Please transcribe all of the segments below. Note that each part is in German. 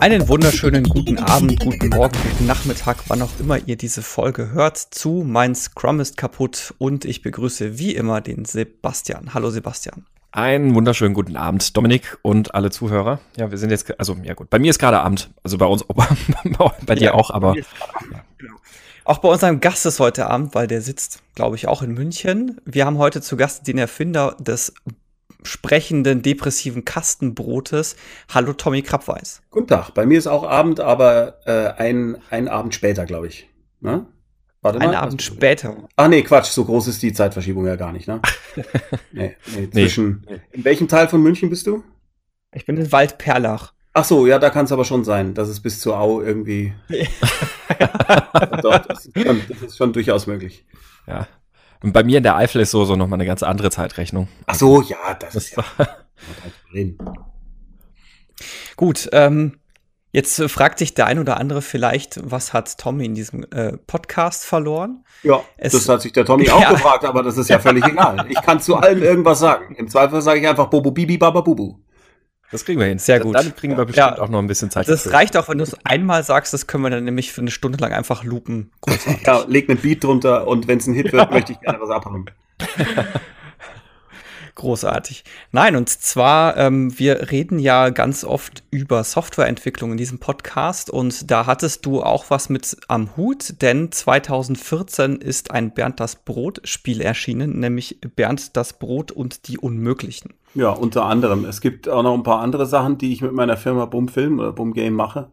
Einen wunderschönen guten Abend, guten Morgen, guten Nachmittag, wann auch immer ihr diese Folge hört, zu Mein Scrum ist kaputt und ich begrüße wie immer den Sebastian. Hallo Sebastian. Einen wunderschönen guten Abend, Dominik und alle Zuhörer. Ja, wir sind jetzt, also ja gut, bei mir ist gerade Abend, also bei uns, bei dir ja, auch, aber. Ja. Genau. Auch bei unserem Gast ist heute Abend, weil der sitzt, glaube ich, auch in München. Wir haben heute zu Gast den Erfinder des sprechenden, depressiven Kastenbrotes. Hallo Tommy Krabweis. Guten Tag, bei mir ist auch Abend, aber äh, ein, ein Abend später, glaube ich. Ne? Warte mal. Ein Abend später. Ach nee, Quatsch, so groß ist die Zeitverschiebung ja gar nicht, ne? nee, nee, zwischen. Nee. In welchem Teil von München bist du? Ich bin in Waldperlach. Ach so, ja, da kann es aber schon sein, dass es bis zur Au irgendwie. Doch, das ist, schon, das ist schon durchaus möglich. Ja, und bei mir in der Eifel ist so, so nochmal eine ganz andere Zeitrechnung. Ach so, ja, das, das ist ja. Gut, ähm, jetzt äh, fragt sich der ein oder andere vielleicht, was hat Tommy in diesem äh, Podcast verloren? Ja, es, das hat sich der Tommy auch gefragt, aber das ist ja völlig egal. Ich kann zu allem irgendwas sagen. Im Zweifel sage ich einfach Bobo Bibi Baba Bubu. Das kriegen wir hin. Sehr gut. Dann kriegen wir bestimmt ja. auch noch ein bisschen Zeit. Das reicht auch, wenn du es einmal sagst, das können wir dann nämlich für eine Stunde lang einfach loopen. Großartig. ja, leg einen Beat drunter und wenn es ein Hit wird, möchte ich gerne was abhauen. Großartig. Nein, und zwar, ähm, wir reden ja ganz oft über Softwareentwicklung in diesem Podcast und da hattest du auch was mit am Hut, denn 2014 ist ein Bernd das Brot Spiel erschienen, nämlich Bernd das Brot und die Unmöglichen. Ja, unter anderem. Es gibt auch noch ein paar andere Sachen, die ich mit meiner Firma Boom Film oder Boom Game mache.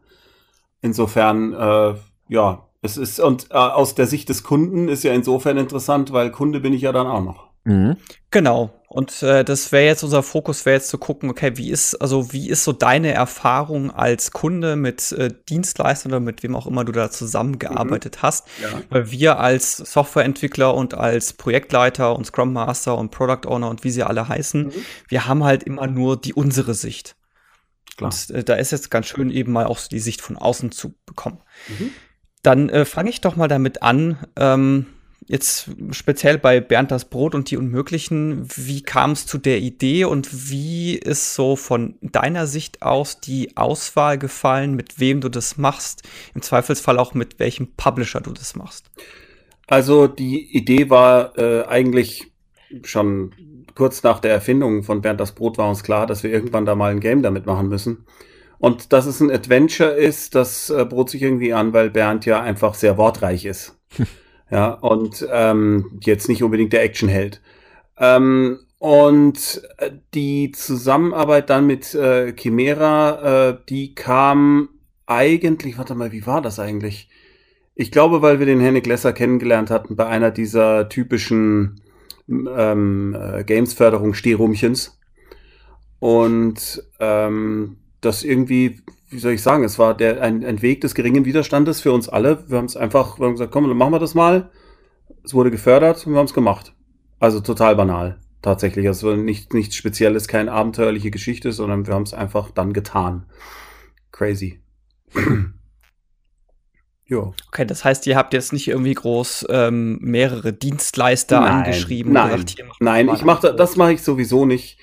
Insofern, äh, ja, es ist, und äh, aus der Sicht des Kunden ist ja insofern interessant, weil Kunde bin ich ja dann auch noch. Mhm. Genau. Und äh, das wäre jetzt unser Fokus, wäre jetzt zu gucken, okay, wie ist, also wie ist so deine Erfahrung als Kunde mit äh, Dienstleistern oder mit wem auch immer du da zusammengearbeitet mhm. hast? Ja. Weil wir als Softwareentwickler und als Projektleiter und Scrum Master und Product Owner und wie sie alle heißen, mhm. wir haben halt immer nur die unsere Sicht. Klar. Und äh, da ist jetzt ganz schön eben mal auch die Sicht von außen zu bekommen. Mhm. Dann äh, fange ich doch mal damit an. Ähm, Jetzt speziell bei Bernd das Brot und die Unmöglichen, wie kam es zu der Idee und wie ist so von deiner Sicht aus die Auswahl gefallen, mit wem du das machst? Im Zweifelsfall auch mit welchem Publisher du das machst? Also die Idee war äh, eigentlich schon kurz nach der Erfindung von Bernd das Brot war uns klar, dass wir irgendwann da mal ein Game damit machen müssen. Und dass es ein Adventure ist, das äh, bot sich irgendwie an, weil Bernd ja einfach sehr wortreich ist. Ja, und ähm, jetzt nicht unbedingt der Actionheld. Ähm, und äh, die Zusammenarbeit dann mit äh, Chimera, äh, die kam eigentlich, warte mal, wie war das eigentlich? Ich glaube, weil wir den Henrik Lesser kennengelernt hatten bei einer dieser typischen ähm, äh, Games-Förderung-Stehrumchens. Und ähm, das irgendwie wie soll ich sagen, es war der, ein, ein Weg des geringen Widerstandes für uns alle. Wir haben es einfach, wir haben gesagt, komm, dann machen wir das mal. Es wurde gefördert und wir haben es gemacht. Also total banal, tatsächlich. Also nicht, nichts Spezielles, keine abenteuerliche Geschichte, sondern wir haben es einfach dann getan. Crazy. Jo. Okay, das heißt, ihr habt jetzt nicht irgendwie groß ähm, mehrere Dienstleister nein, angeschrieben. Nein, gesagt, nein, ich mache das mache ich sowieso nicht.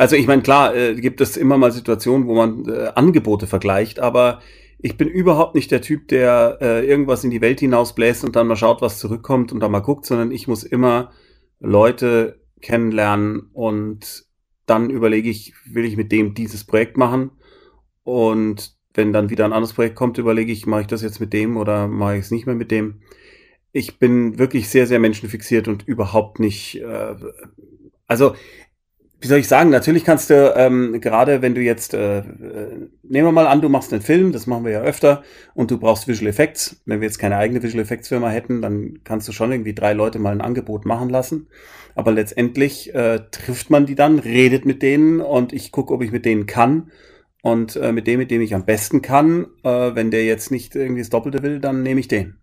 Also ich meine, klar, äh, gibt es immer mal Situationen, wo man äh, Angebote vergleicht, aber ich bin überhaupt nicht der Typ, der äh, irgendwas in die Welt hinausbläst und dann mal schaut, was zurückkommt und dann mal guckt, sondern ich muss immer Leute kennenlernen und dann überlege ich, will ich mit dem dieses Projekt machen? Und wenn dann wieder ein anderes Projekt kommt, überlege ich, mache ich das jetzt mit dem oder mache ich es nicht mehr mit dem? Ich bin wirklich sehr, sehr menschenfixiert und überhaupt nicht. Äh, also wie soll ich sagen, natürlich kannst du, ähm, gerade wenn du jetzt, äh, äh, nehmen wir mal an, du machst einen Film, das machen wir ja öfter, und du brauchst Visual Effects. Wenn wir jetzt keine eigene Visual Effects Firma hätten, dann kannst du schon irgendwie drei Leute mal ein Angebot machen lassen. Aber letztendlich äh, trifft man die dann, redet mit denen und ich gucke, ob ich mit denen kann. Und äh, mit dem, mit dem ich am besten kann, äh, wenn der jetzt nicht irgendwie das Doppelte will, dann nehme ich den.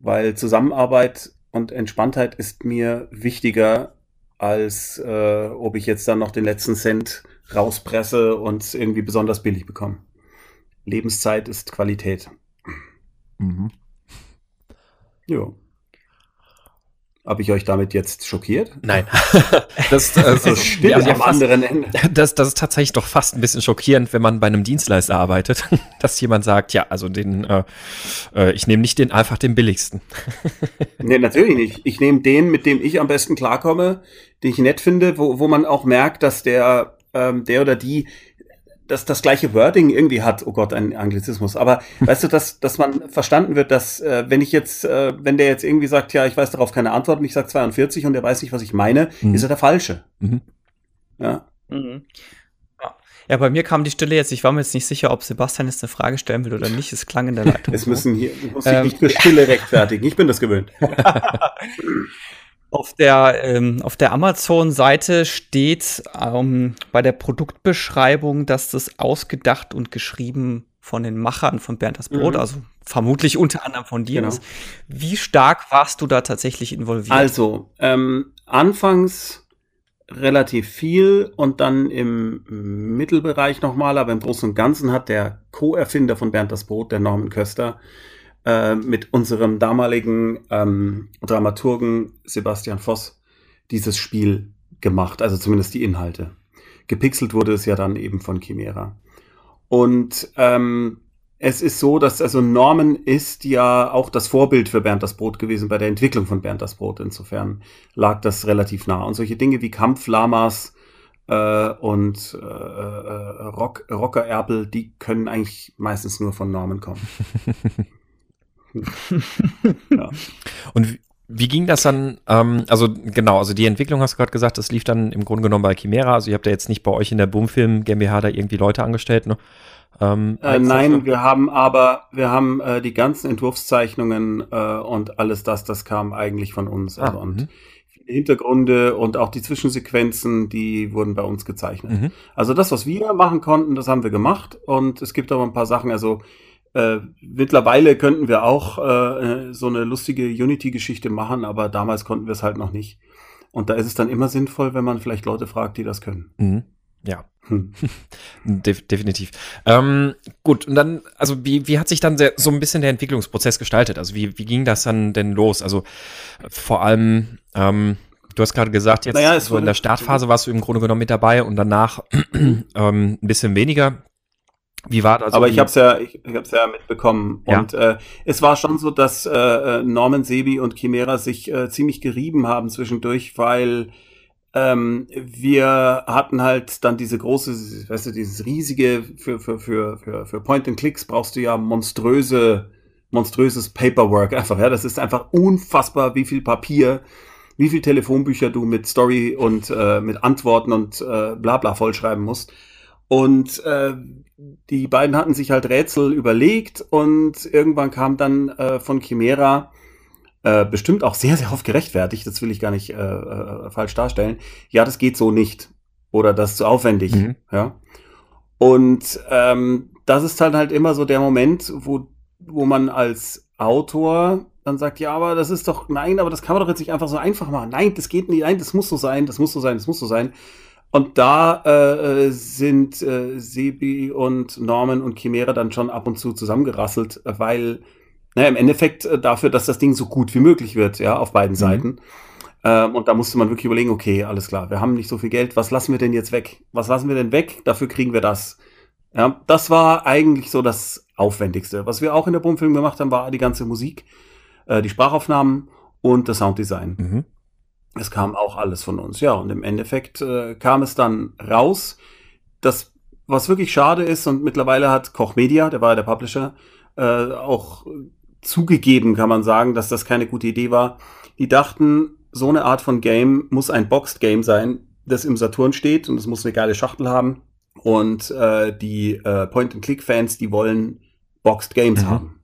Weil Zusammenarbeit und Entspanntheit ist mir wichtiger als äh, ob ich jetzt dann noch den letzten Cent rauspresse und irgendwie besonders billig bekomme. Lebenszeit ist Qualität. Mhm. Jo. Habe ich euch damit jetzt schockiert? Nein. das, äh, so still ja, am fast, anderen Ende. Das, das ist tatsächlich doch fast ein bisschen schockierend, wenn man bei einem Dienstleister arbeitet, dass jemand sagt, ja, also den, äh, äh ich nehme nicht den einfach den billigsten. nee, natürlich nicht. Ich nehme den, mit dem ich am besten klarkomme, den ich nett finde, wo, wo man auch merkt, dass der, ähm, der oder die das, das gleiche Wording irgendwie hat, oh Gott, ein Anglizismus, aber weißt du, dass, dass man verstanden wird, dass äh, wenn ich jetzt, äh, wenn der jetzt irgendwie sagt, ja, ich weiß darauf keine Antwort und ich sage 42 und der weiß nicht, was ich meine, mhm. ist er der Falsche. Mhm. Ja. Mhm. Ja, bei mir kam die Stille jetzt, ich war mir jetzt nicht sicher, ob Sebastian jetzt eine Frage stellen will oder nicht. Es klang in der Leitung. Es müssen hier, muss ich ähm, nicht für Stille rechtfertigen. Ich bin das gewöhnt. Auf der, ähm, auf der Amazon-Seite steht ähm, bei der Produktbeschreibung, dass das ausgedacht und geschrieben von den Machern von Bernd das Brot, mhm. also vermutlich unter anderem von dir genau. ist. Wie stark warst du da tatsächlich involviert? Also, ähm, anfangs relativ viel und dann im Mittelbereich nochmal, aber im Großen und Ganzen hat der Co-Erfinder von Bernd das Brot, der Norman Köster, äh, mit unserem damaligen ähm, Dramaturgen Sebastian Voss dieses Spiel gemacht, also zumindest die Inhalte. Gepixelt wurde es ja dann eben von Chimera. Und ähm, es ist so, dass also Norman ist ja auch das Vorbild für Bernd das Brot gewesen bei der Entwicklung von Bernd das Brot. Insofern lag das relativ nah. Und solche Dinge wie Kampflamas äh, und äh, äh Rock, Rockererpel, die können eigentlich meistens nur von Norman kommen. ja. Und wie, ging das dann? Ähm, also genau, also die Entwicklung hast du gerade gesagt, das lief dann im Grunde genommen bei Chimera. Also ihr habt ja jetzt nicht bei euch in der Boomfilm GmbH da irgendwie Leute angestellt, ne? Ähm, äh, nein, wir haben aber, wir haben äh, die ganzen Entwurfszeichnungen äh, und alles das, das kam eigentlich von uns. Ah, also, und mhm. Hintergründe und auch die Zwischensequenzen, die wurden bei uns gezeichnet. Mhm. Also das, was wir machen konnten, das haben wir gemacht. Und es gibt aber ein paar Sachen, also äh, mittlerweile könnten wir auch äh, so eine lustige Unity-Geschichte machen, aber damals konnten wir es halt noch nicht. Und da ist es dann immer sinnvoll, wenn man vielleicht Leute fragt, die das können. Mhm. Ja, hm. De definitiv. Ähm, gut, und dann, also wie, wie hat sich dann der, so ein bisschen der Entwicklungsprozess gestaltet? Also wie, wie ging das dann denn los? Also vor allem, ähm, du hast gerade gesagt, jetzt naja, so in der Startphase warst du im Grunde genommen mit dabei und danach ähm, ein bisschen weniger. Wie war das? Aber ich habe es ja, ich, ich hab's ja mitbekommen. Ja. Und äh, es war schon so, dass äh, Norman Sebi und Chimera sich äh, ziemlich gerieben haben zwischendurch, weil ähm, wir hatten halt dann diese große, weißt du, dieses riesige, für, für, für, für, für Point-and-Clicks brauchst du ja monströse, monströses Paperwork einfach. Ja, das ist einfach unfassbar, wie viel Papier, wie viel Telefonbücher du mit Story und äh, mit Antworten und äh, bla bla vollschreiben musst. Und äh, die beiden hatten sich halt Rätsel überlegt und irgendwann kam dann äh, von Chimera äh, bestimmt auch sehr, sehr oft gerechtfertigt, das will ich gar nicht äh, äh, falsch darstellen. Ja, das geht so nicht. Oder das ist zu aufwendig. Mhm. Ja. Und ähm, das ist halt halt immer so der Moment, wo, wo man als Autor dann sagt, ja, aber das ist doch, nein, aber das kann man doch jetzt nicht einfach so einfach machen. Nein, das geht nicht, nein, das muss so sein, das muss so sein, das muss so sein. Und da äh, sind äh, Sebi und Norman und Chimera dann schon ab und zu zusammengerasselt, weil, naja, im Endeffekt äh, dafür, dass das Ding so gut wie möglich wird, ja, auf beiden mhm. Seiten. Ähm, und da musste man wirklich überlegen, okay, alles klar, wir haben nicht so viel Geld, was lassen wir denn jetzt weg? Was lassen wir denn weg? Dafür kriegen wir das. Ja, das war eigentlich so das Aufwendigste. Was wir auch in der Brummfilm gemacht haben, war die ganze Musik, äh, die Sprachaufnahmen und das Sounddesign. Mhm. Es kam auch alles von uns, ja. Und im Endeffekt äh, kam es dann raus. Das, was wirklich schade ist, und mittlerweile hat Koch Media, der war ja der Publisher, äh, auch zugegeben, kann man sagen, dass das keine gute Idee war. Die dachten, so eine Art von Game muss ein Boxed Game sein, das im Saturn steht und es muss eine geile Schachtel haben. Und äh, die äh, Point-and-Click-Fans, die wollen Boxed Games mhm. haben.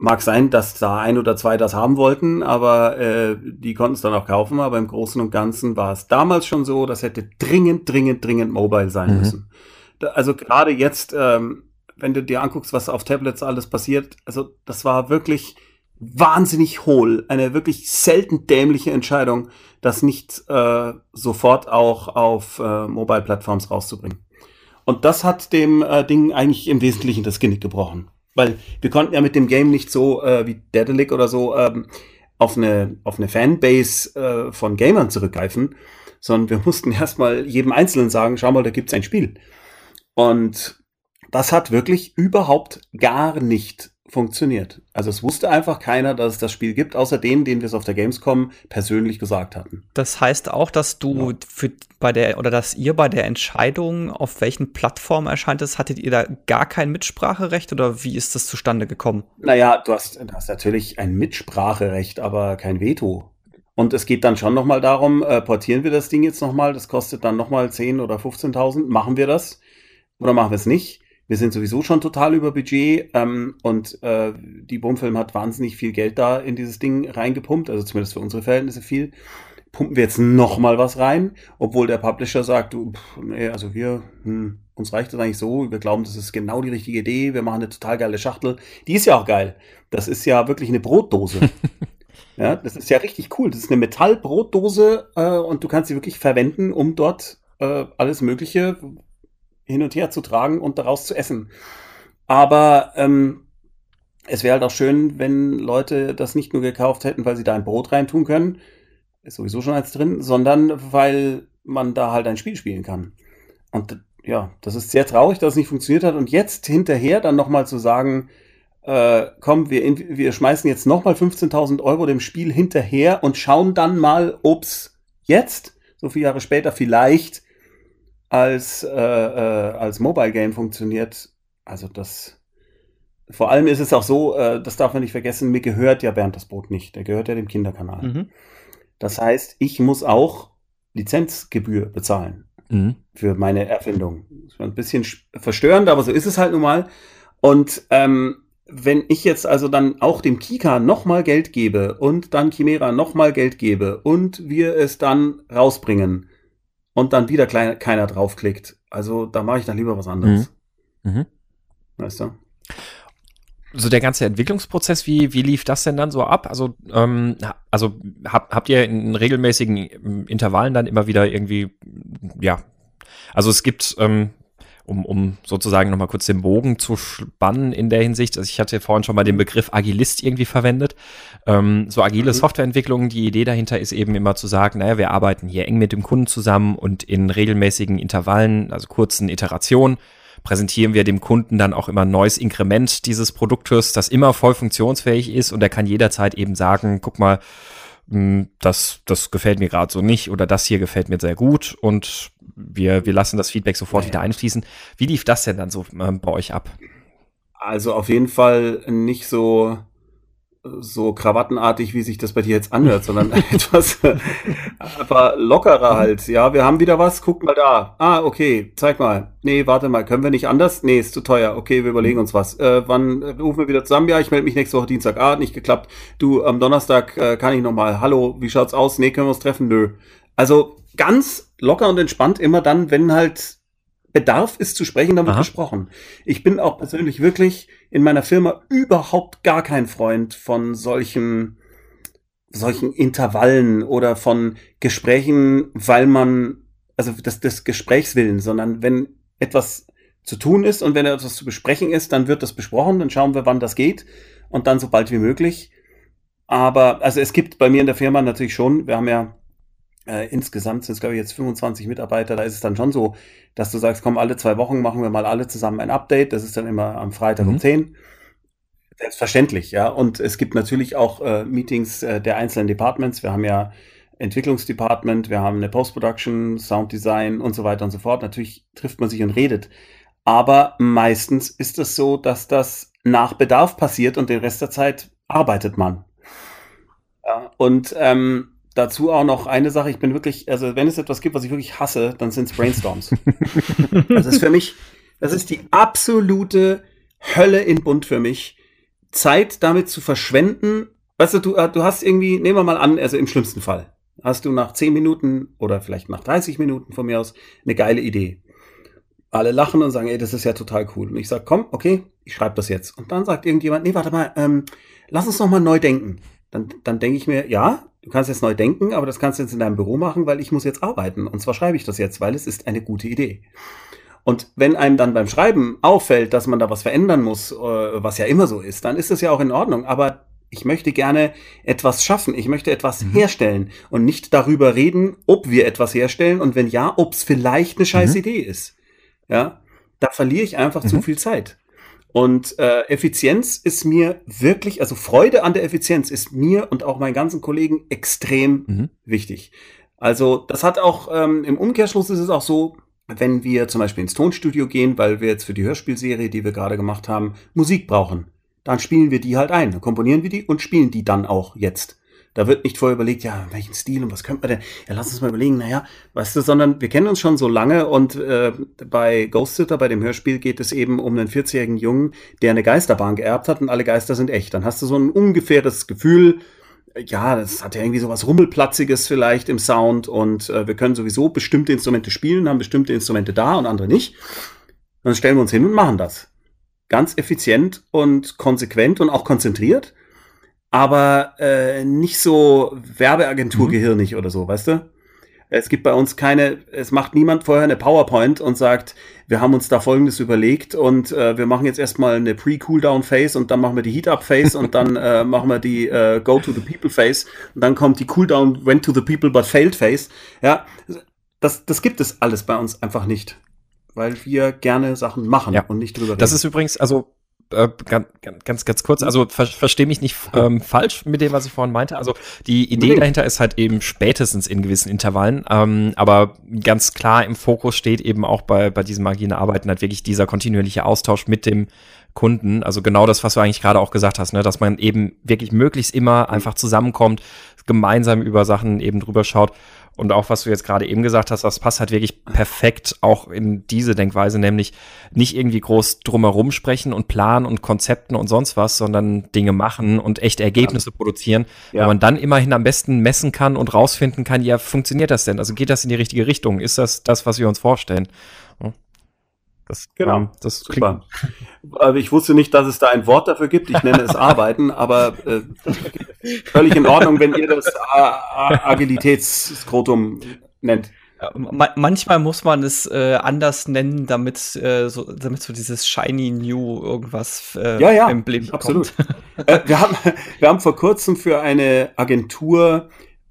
Mag sein, dass da ein oder zwei das haben wollten, aber äh, die konnten es dann auch kaufen. Aber im Großen und Ganzen war es damals schon so, das hätte dringend, dringend, dringend mobile sein mhm. müssen. Da, also gerade jetzt, ähm, wenn du dir anguckst, was auf Tablets alles passiert, also das war wirklich wahnsinnig hohl, eine wirklich selten dämliche Entscheidung, das nicht äh, sofort auch auf äh, Mobile-Plattforms rauszubringen. Und das hat dem äh, Ding eigentlich im Wesentlichen das Genick gebrochen. Weil wir konnten ja mit dem Game nicht so äh, wie Dedelic oder so ähm, auf eine, auf eine Fanbase äh, von Gamern zurückgreifen, sondern wir mussten erstmal jedem Einzelnen sagen, schau mal, da gibt's ein Spiel. Und das hat wirklich überhaupt gar nicht funktioniert. Also es wusste einfach keiner, dass es das Spiel gibt, außer denen, denen wir es auf der Gamescom persönlich gesagt hatten. Das heißt auch, dass du ja. für bei der oder dass ihr bei der Entscheidung, auf welchen Plattformen erscheint es, hattet ihr da gar kein Mitspracherecht oder wie ist das zustande gekommen? Naja, du hast, du hast natürlich ein Mitspracherecht, aber kein Veto. Und es geht dann schon nochmal darum, äh, portieren wir das Ding jetzt nochmal, das kostet dann nochmal 10 oder 15.000, machen wir das oder machen wir es nicht? Wir sind sowieso schon total über Budget ähm, und äh, die Bumfilm hat wahnsinnig viel Geld da in dieses Ding reingepumpt, also zumindest für unsere Verhältnisse viel. Pumpen wir jetzt noch mal was rein, obwohl der Publisher sagt, du, pff, nee, also wir, hm, uns reicht das eigentlich so, wir glauben, das ist genau die richtige Idee, wir machen eine total geile Schachtel. Die ist ja auch geil. Das ist ja wirklich eine Brotdose. ja, das ist ja richtig cool. Das ist eine Metallbrotdose äh, und du kannst sie wirklich verwenden, um dort äh, alles Mögliche, hin und her zu tragen und daraus zu essen. Aber ähm, es wäre halt auch schön, wenn Leute das nicht nur gekauft hätten, weil sie da ein Brot reintun können, ist sowieso schon eins drin, sondern weil man da halt ein Spiel spielen kann. Und ja, das ist sehr traurig, dass es nicht funktioniert hat. Und jetzt hinterher dann nochmal zu sagen, äh, komm, wir, wir schmeißen jetzt nochmal 15.000 Euro dem Spiel hinterher und schauen dann mal, ob's jetzt, so viele Jahre später, vielleicht als, äh, äh, als Mobile Game funktioniert. Also das. Vor allem ist es auch so, äh, das darf man nicht vergessen, mir gehört ja Bernd das Brot nicht. Der gehört ja dem Kinderkanal. Mhm. Das heißt, ich muss auch Lizenzgebühr bezahlen mhm. für meine Erfindung. Das ist ein bisschen verstörend, aber so ist es halt nun mal. Und ähm, wenn ich jetzt also dann auch dem Kika nochmal Geld gebe und dann Chimera nochmal Geld gebe und wir es dann rausbringen, und dann wieder klein, keiner draufklickt. Also da mache ich dann lieber was anderes. Mhm. Mhm. Weißt du? So der ganze Entwicklungsprozess, wie, wie lief das denn dann so ab? Also, ähm, also hab, habt ihr in regelmäßigen Intervallen dann immer wieder irgendwie, ja, also es gibt, ähm, um, um sozusagen nochmal kurz den Bogen zu spannen in der Hinsicht. Also ich hatte vorhin schon mal den Begriff Agilist irgendwie verwendet. Ähm, so agile mhm. Softwareentwicklung, die Idee dahinter ist eben immer zu sagen, naja, wir arbeiten hier eng mit dem Kunden zusammen und in regelmäßigen Intervallen, also kurzen Iterationen, präsentieren wir dem Kunden dann auch immer ein neues Inkrement dieses Produktes, das immer voll funktionsfähig ist und er kann jederzeit eben sagen, guck mal, das, das gefällt mir gerade so nicht oder das hier gefällt mir sehr gut und wir, wir lassen das Feedback sofort wieder einfließen. Wie lief das denn dann so äh, bei euch ab? Also auf jeden Fall nicht so so krawattenartig, wie sich das bei dir jetzt anhört, sondern etwas aber lockerer halt. Ja, wir haben wieder was, guck mal da. Ah, okay, zeig mal. Nee, warte mal, können wir nicht anders? Nee, ist zu teuer. Okay, wir überlegen uns was. Äh, wann rufen wir wieder zusammen? Ja, ich melde mich nächste Woche Dienstag. Ah, hat nicht geklappt. Du, am Donnerstag äh, kann ich noch mal. Hallo, wie schaut's aus? Nee, können wir uns treffen? Nö. Also ganz locker und entspannt immer dann, wenn halt Bedarf ist zu sprechen, dann wird gesprochen. Ich bin auch persönlich wirklich in meiner Firma überhaupt gar kein Freund von solchen, solchen Intervallen oder von Gesprächen, weil man, also das, des Gesprächswillen, sondern wenn etwas zu tun ist und wenn etwas zu besprechen ist, dann wird das besprochen, dann schauen wir, wann das geht und dann so bald wie möglich. Aber, also es gibt bei mir in der Firma natürlich schon, wir haben ja äh, insgesamt sind es, glaube ich, jetzt 25 Mitarbeiter. Da ist es dann schon so, dass du sagst, komm, alle zwei Wochen machen wir mal alle zusammen ein Update. Das ist dann immer am Freitag mhm. um 10. Selbstverständlich, ja. Und es gibt natürlich auch äh, Meetings äh, der einzelnen Departments. Wir haben ja Entwicklungsdepartment, wir haben eine Post-Production, Sounddesign und so weiter und so fort. Natürlich trifft man sich und redet. Aber meistens ist es so, dass das nach Bedarf passiert und den Rest der Zeit arbeitet man. Ja, und ähm, dazu auch noch eine Sache, ich bin wirklich, also wenn es etwas gibt, was ich wirklich hasse, dann sind es Brainstorms. das ist für mich, das ist die absolute Hölle in Bund für mich, Zeit damit zu verschwenden. Weißt du, du, äh, du hast irgendwie, nehmen wir mal an, also im schlimmsten Fall, hast du nach 10 Minuten oder vielleicht nach 30 Minuten von mir aus eine geile Idee. Alle lachen und sagen, ey, das ist ja total cool. Und ich sage, komm, okay, ich schreibe das jetzt. Und dann sagt irgendjemand, nee, warte mal, ähm, lass uns noch mal neu denken. Dann, dann denke ich mir, ja, du kannst jetzt neu denken, aber das kannst du jetzt in deinem Büro machen, weil ich muss jetzt arbeiten. Und zwar schreibe ich das jetzt, weil es ist eine gute Idee. Und wenn einem dann beim Schreiben auffällt, dass man da was verändern muss, äh, was ja immer so ist, dann ist das ja auch in Ordnung. Aber Ich möchte gerne etwas schaffen. Ich möchte etwas mhm. herstellen und nicht darüber reden, ob wir etwas herstellen und wenn ja, ob es vielleicht eine scheiß mhm. Idee ist. Ja, da verliere ich einfach mhm. zu viel Zeit. Und äh, Effizienz ist mir wirklich, also Freude an der Effizienz ist mir und auch meinen ganzen Kollegen extrem mhm. wichtig. Also das hat auch ähm, im Umkehrschluss ist es auch so, wenn wir zum Beispiel ins Tonstudio gehen, weil wir jetzt für die Hörspielserie, die wir gerade gemacht haben, Musik brauchen, dann spielen wir die halt ein, komponieren wir die und spielen die dann auch jetzt. Da wird nicht vorher überlegt, ja, welchen Stil und was könnte man denn? Ja, lass uns mal überlegen, naja, weißt du, sondern wir kennen uns schon so lange und äh, bei Ghost Sitter, bei dem Hörspiel, geht es eben um einen 40-jährigen Jungen, der eine Geisterbahn geerbt hat und alle Geister sind echt. Dann hast du so ein ungefähres Gefühl, ja, das hat ja irgendwie so was Rummelplatziges vielleicht im Sound und äh, wir können sowieso bestimmte Instrumente spielen, haben bestimmte Instrumente da und andere nicht. Dann stellen wir uns hin und machen das. Ganz effizient und konsequent und auch konzentriert aber äh, nicht so Werbeagentur-gehirnig mhm. oder so, weißt du? Es gibt bei uns keine, es macht niemand vorher eine PowerPoint und sagt, wir haben uns da folgendes überlegt und äh, wir machen jetzt erstmal eine Pre-Cooldown-Phase und dann machen wir die Heat-Up-Phase und dann äh, machen wir die äh, Go-to-the-People-Phase und dann kommt die Cooldown went to the people but failed Phase. Ja, das, das gibt es alles bei uns einfach nicht. Weil wir gerne Sachen machen ja. und nicht drüber reden. Das ist übrigens, also äh, ganz, ganz, ganz kurz, also ver verstehe mich nicht ähm, falsch mit dem, was ich vorhin meinte. Also die Idee dahinter ist halt eben spätestens in gewissen Intervallen, ähm, aber ganz klar im Fokus steht eben auch bei, bei diesen agilen Arbeiten halt wirklich dieser kontinuierliche Austausch mit dem Kunden. Also genau das, was du eigentlich gerade auch gesagt hast, ne? dass man eben wirklich möglichst immer einfach zusammenkommt, gemeinsam über Sachen eben drüber schaut. Und auch was du jetzt gerade eben gesagt hast, das passt halt wirklich perfekt auch in diese Denkweise, nämlich nicht irgendwie groß drumherum sprechen und planen und Konzepten und sonst was, sondern Dinge machen und echte Ergebnisse ja. produzieren. Ja. Weil man dann immerhin am besten messen kann und rausfinden kann, ja, funktioniert das denn? Also geht das in die richtige Richtung? Ist das das, was wir uns vorstellen? Das, genau, ähm, das super. Aber ich wusste nicht, dass es da ein Wort dafür gibt. Ich nenne es Arbeiten, aber äh, völlig in Ordnung, wenn ihr das Agilitätsskrotum nennt. Ja, manchmal muss man es äh, anders nennen, damit, äh, so, damit so dieses shiny new irgendwas äh, ja, ja, Emblem absolut. äh, wir, haben, wir haben vor kurzem für eine Agentur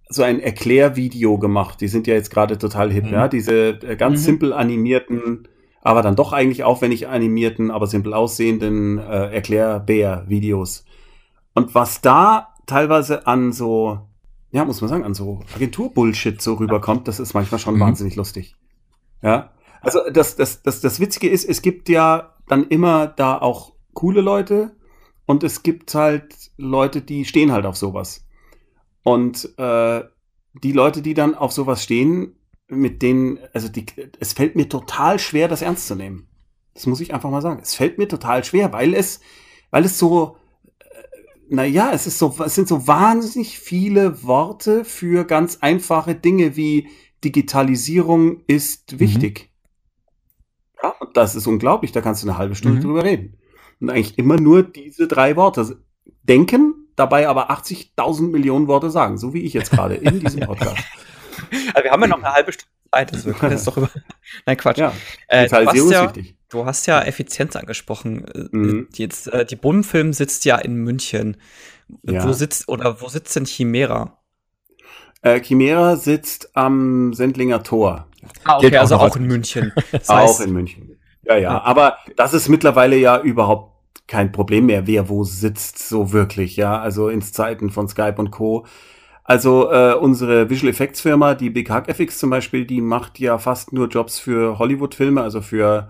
so ein Erklärvideo gemacht. Die sind ja jetzt gerade total hip, mhm. ja. Diese äh, ganz mhm. simpel animierten aber dann doch eigentlich aufwendig animierten, aber simpel aussehenden äh, Erklärbär-Videos. Und was da teilweise an so, ja, muss man sagen, an so Agentur-Bullshit so rüberkommt, das ist manchmal schon mhm. wahnsinnig lustig. Ja. Also das, das, das, das Witzige ist, es gibt ja dann immer da auch coole Leute und es gibt halt Leute, die stehen halt auf sowas. Und äh, die Leute, die dann auf sowas stehen, mit denen, also die, es fällt mir total schwer, das ernst zu nehmen. Das muss ich einfach mal sagen. Es fällt mir total schwer, weil es, weil es so, äh, naja, es ist so, es sind so wahnsinnig viele Worte für ganz einfache Dinge wie Digitalisierung ist mhm. wichtig. Mhm. Ja, und das ist unglaublich, da kannst du eine halbe Stunde mhm. drüber reden. Und eigentlich immer nur diese drei Worte. Denken, dabei aber 80.000 Millionen Worte sagen, so wie ich jetzt gerade in diesem Podcast. Also wir haben ja noch eine halbe Stunde Zeit, also wir können jetzt doch über. Nein, Quatsch. Ja, äh, du, hast ja, du hast ja Effizienz angesprochen. Äh, mhm. Jetzt, äh, die Bundfilm sitzt ja in München. Ja. Wo sitzt oder wo sitzt denn Chimera? Äh, Chimera sitzt am Sendlinger Tor. Ah, okay, also auch in München. Das heißt, auch in München. Ja, ja, aber das ist mittlerweile ja überhaupt kein Problem mehr, wer wo sitzt, so wirklich, ja. Also ins Zeiten von Skype und Co. Also äh, unsere Visual Effects Firma, die Big Hug FX zum Beispiel, die macht ja fast nur Jobs für Hollywood-Filme, also für,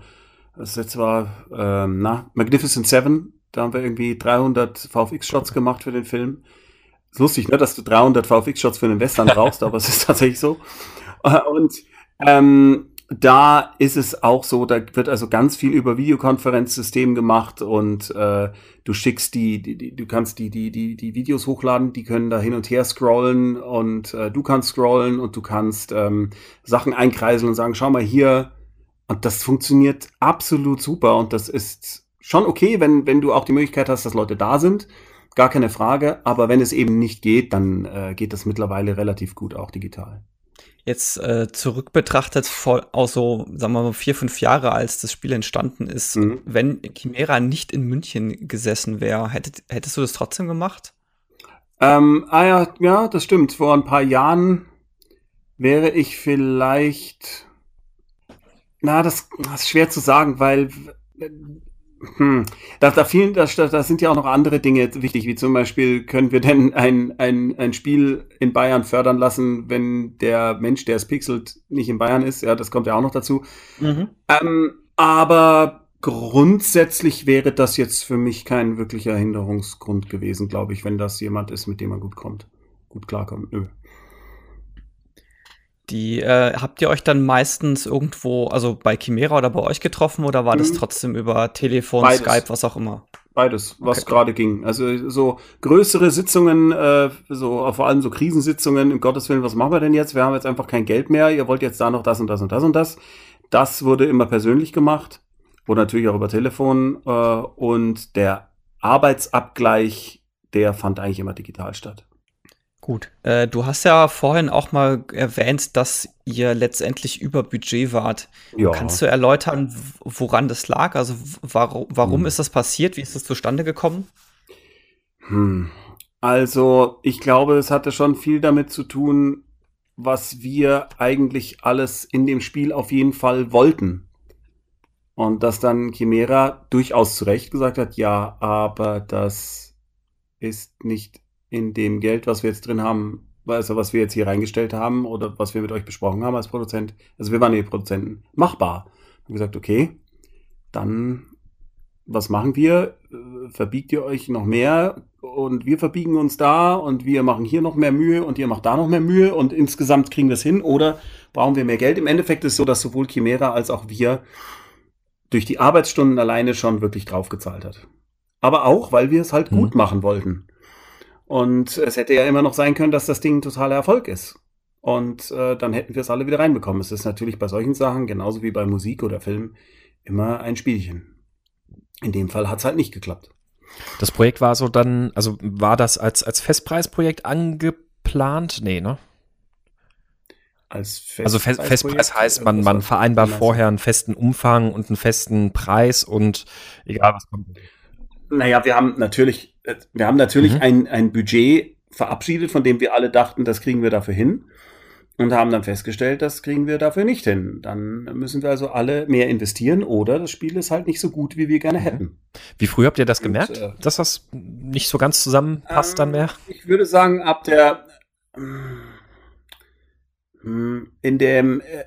das jetzt war, ähm, na, Magnificent Seven, da haben wir irgendwie 300 VFX-Shots gemacht für den Film. Ist lustig, ne, dass du 300 VFX-Shots für einen Western brauchst, aber es ist tatsächlich so. Und ähm, da ist es auch so, da wird also ganz viel über Videokonferenzsystem gemacht und äh, du schickst die, die, die, du kannst die, die, die, die Videos hochladen, die können da hin und her scrollen und äh, du kannst scrollen und du kannst ähm, Sachen einkreiseln und sagen, schau mal hier. Und das funktioniert absolut super und das ist schon okay, wenn, wenn du auch die Möglichkeit hast, dass Leute da sind. Gar keine Frage. Aber wenn es eben nicht geht, dann äh, geht das mittlerweile relativ gut auch digital jetzt äh, zurück betrachtet, vor, auch so, sagen wir mal, vier, fünf Jahre, als das Spiel entstanden ist, mhm. wenn Chimera nicht in München gesessen wäre, hättet, hättest du das trotzdem gemacht? Ähm, ah ja, ja, das stimmt. Vor ein paar Jahren wäre ich vielleicht. Na, das, das ist schwer zu sagen, weil hm. Da, da, vielen, da, da sind ja auch noch andere Dinge wichtig, wie zum Beispiel, können wir denn ein, ein, ein Spiel in Bayern fördern lassen, wenn der Mensch, der es pixelt, nicht in Bayern ist? Ja, das kommt ja auch noch dazu. Mhm. Ähm, aber grundsätzlich wäre das jetzt für mich kein wirklicher Hinderungsgrund gewesen, glaube ich, wenn das jemand ist, mit dem man gut kommt, gut klarkommt. Nö. Die äh, habt ihr euch dann meistens irgendwo, also bei Chimera oder bei euch getroffen oder war das mhm. trotzdem über Telefon, Beides. Skype, was auch immer? Beides, was okay. gerade ging. Also so größere Sitzungen, äh, so vor allem so Krisensitzungen, im Gottes Willen, was machen wir denn jetzt? Wir haben jetzt einfach kein Geld mehr, ihr wollt jetzt da noch das und das und das und das. Das wurde immer persönlich gemacht, wurde natürlich auch über Telefon äh, und der Arbeitsabgleich, der fand eigentlich immer digital statt. Gut. Äh, du hast ja vorhin auch mal erwähnt, dass ihr letztendlich über Budget wart. Ja. Kannst du erläutern, woran das lag? Also warum, warum hm. ist das passiert? Wie ist das zustande gekommen? Hm. Also ich glaube, es hatte schon viel damit zu tun, was wir eigentlich alles in dem Spiel auf jeden Fall wollten. Und dass dann Chimera durchaus zu Recht gesagt hat, ja, aber das ist nicht in dem Geld, was wir jetzt drin haben, also was wir jetzt hier reingestellt haben oder was wir mit euch besprochen haben als Produzent, also wir waren die Produzenten, machbar. Und gesagt, okay, dann was machen wir? Verbiegt ihr euch noch mehr und wir verbiegen uns da und wir machen hier noch mehr Mühe und ihr macht da noch mehr Mühe und insgesamt kriegen wir es hin oder brauchen wir mehr Geld? Im Endeffekt ist es so, dass sowohl Chimera als auch wir durch die Arbeitsstunden alleine schon wirklich draufgezahlt hat. Aber auch, weil wir es halt mhm. gut machen wollten. Und es hätte ja immer noch sein können, dass das Ding ein totaler Erfolg ist. Und äh, dann hätten wir es alle wieder reinbekommen. Es ist natürlich bei solchen Sachen, genauso wie bei Musik oder Film, immer ein Spielchen. In dem Fall hat es halt nicht geklappt. Das Projekt war so dann, also war das als, als Festpreisprojekt angeplant? Nee, ne? Als Festpreis also Fest, Festpreis heißt, man, man vereinbart vorher einen festen Umfang und einen festen Preis und egal was kommt. Naja, wir haben natürlich, wir haben natürlich mhm. ein, ein Budget verabschiedet, von dem wir alle dachten, das kriegen wir dafür hin. Und haben dann festgestellt, das kriegen wir dafür nicht hin. Dann müssen wir also alle mehr investieren oder das Spiel ist halt nicht so gut, wie wir gerne hätten. Wie früh habt ihr das gemerkt, Und, äh, dass das nicht so ganz zusammenpasst ähm, dann mehr? Ich würde sagen, ab der ähm, in dem äh,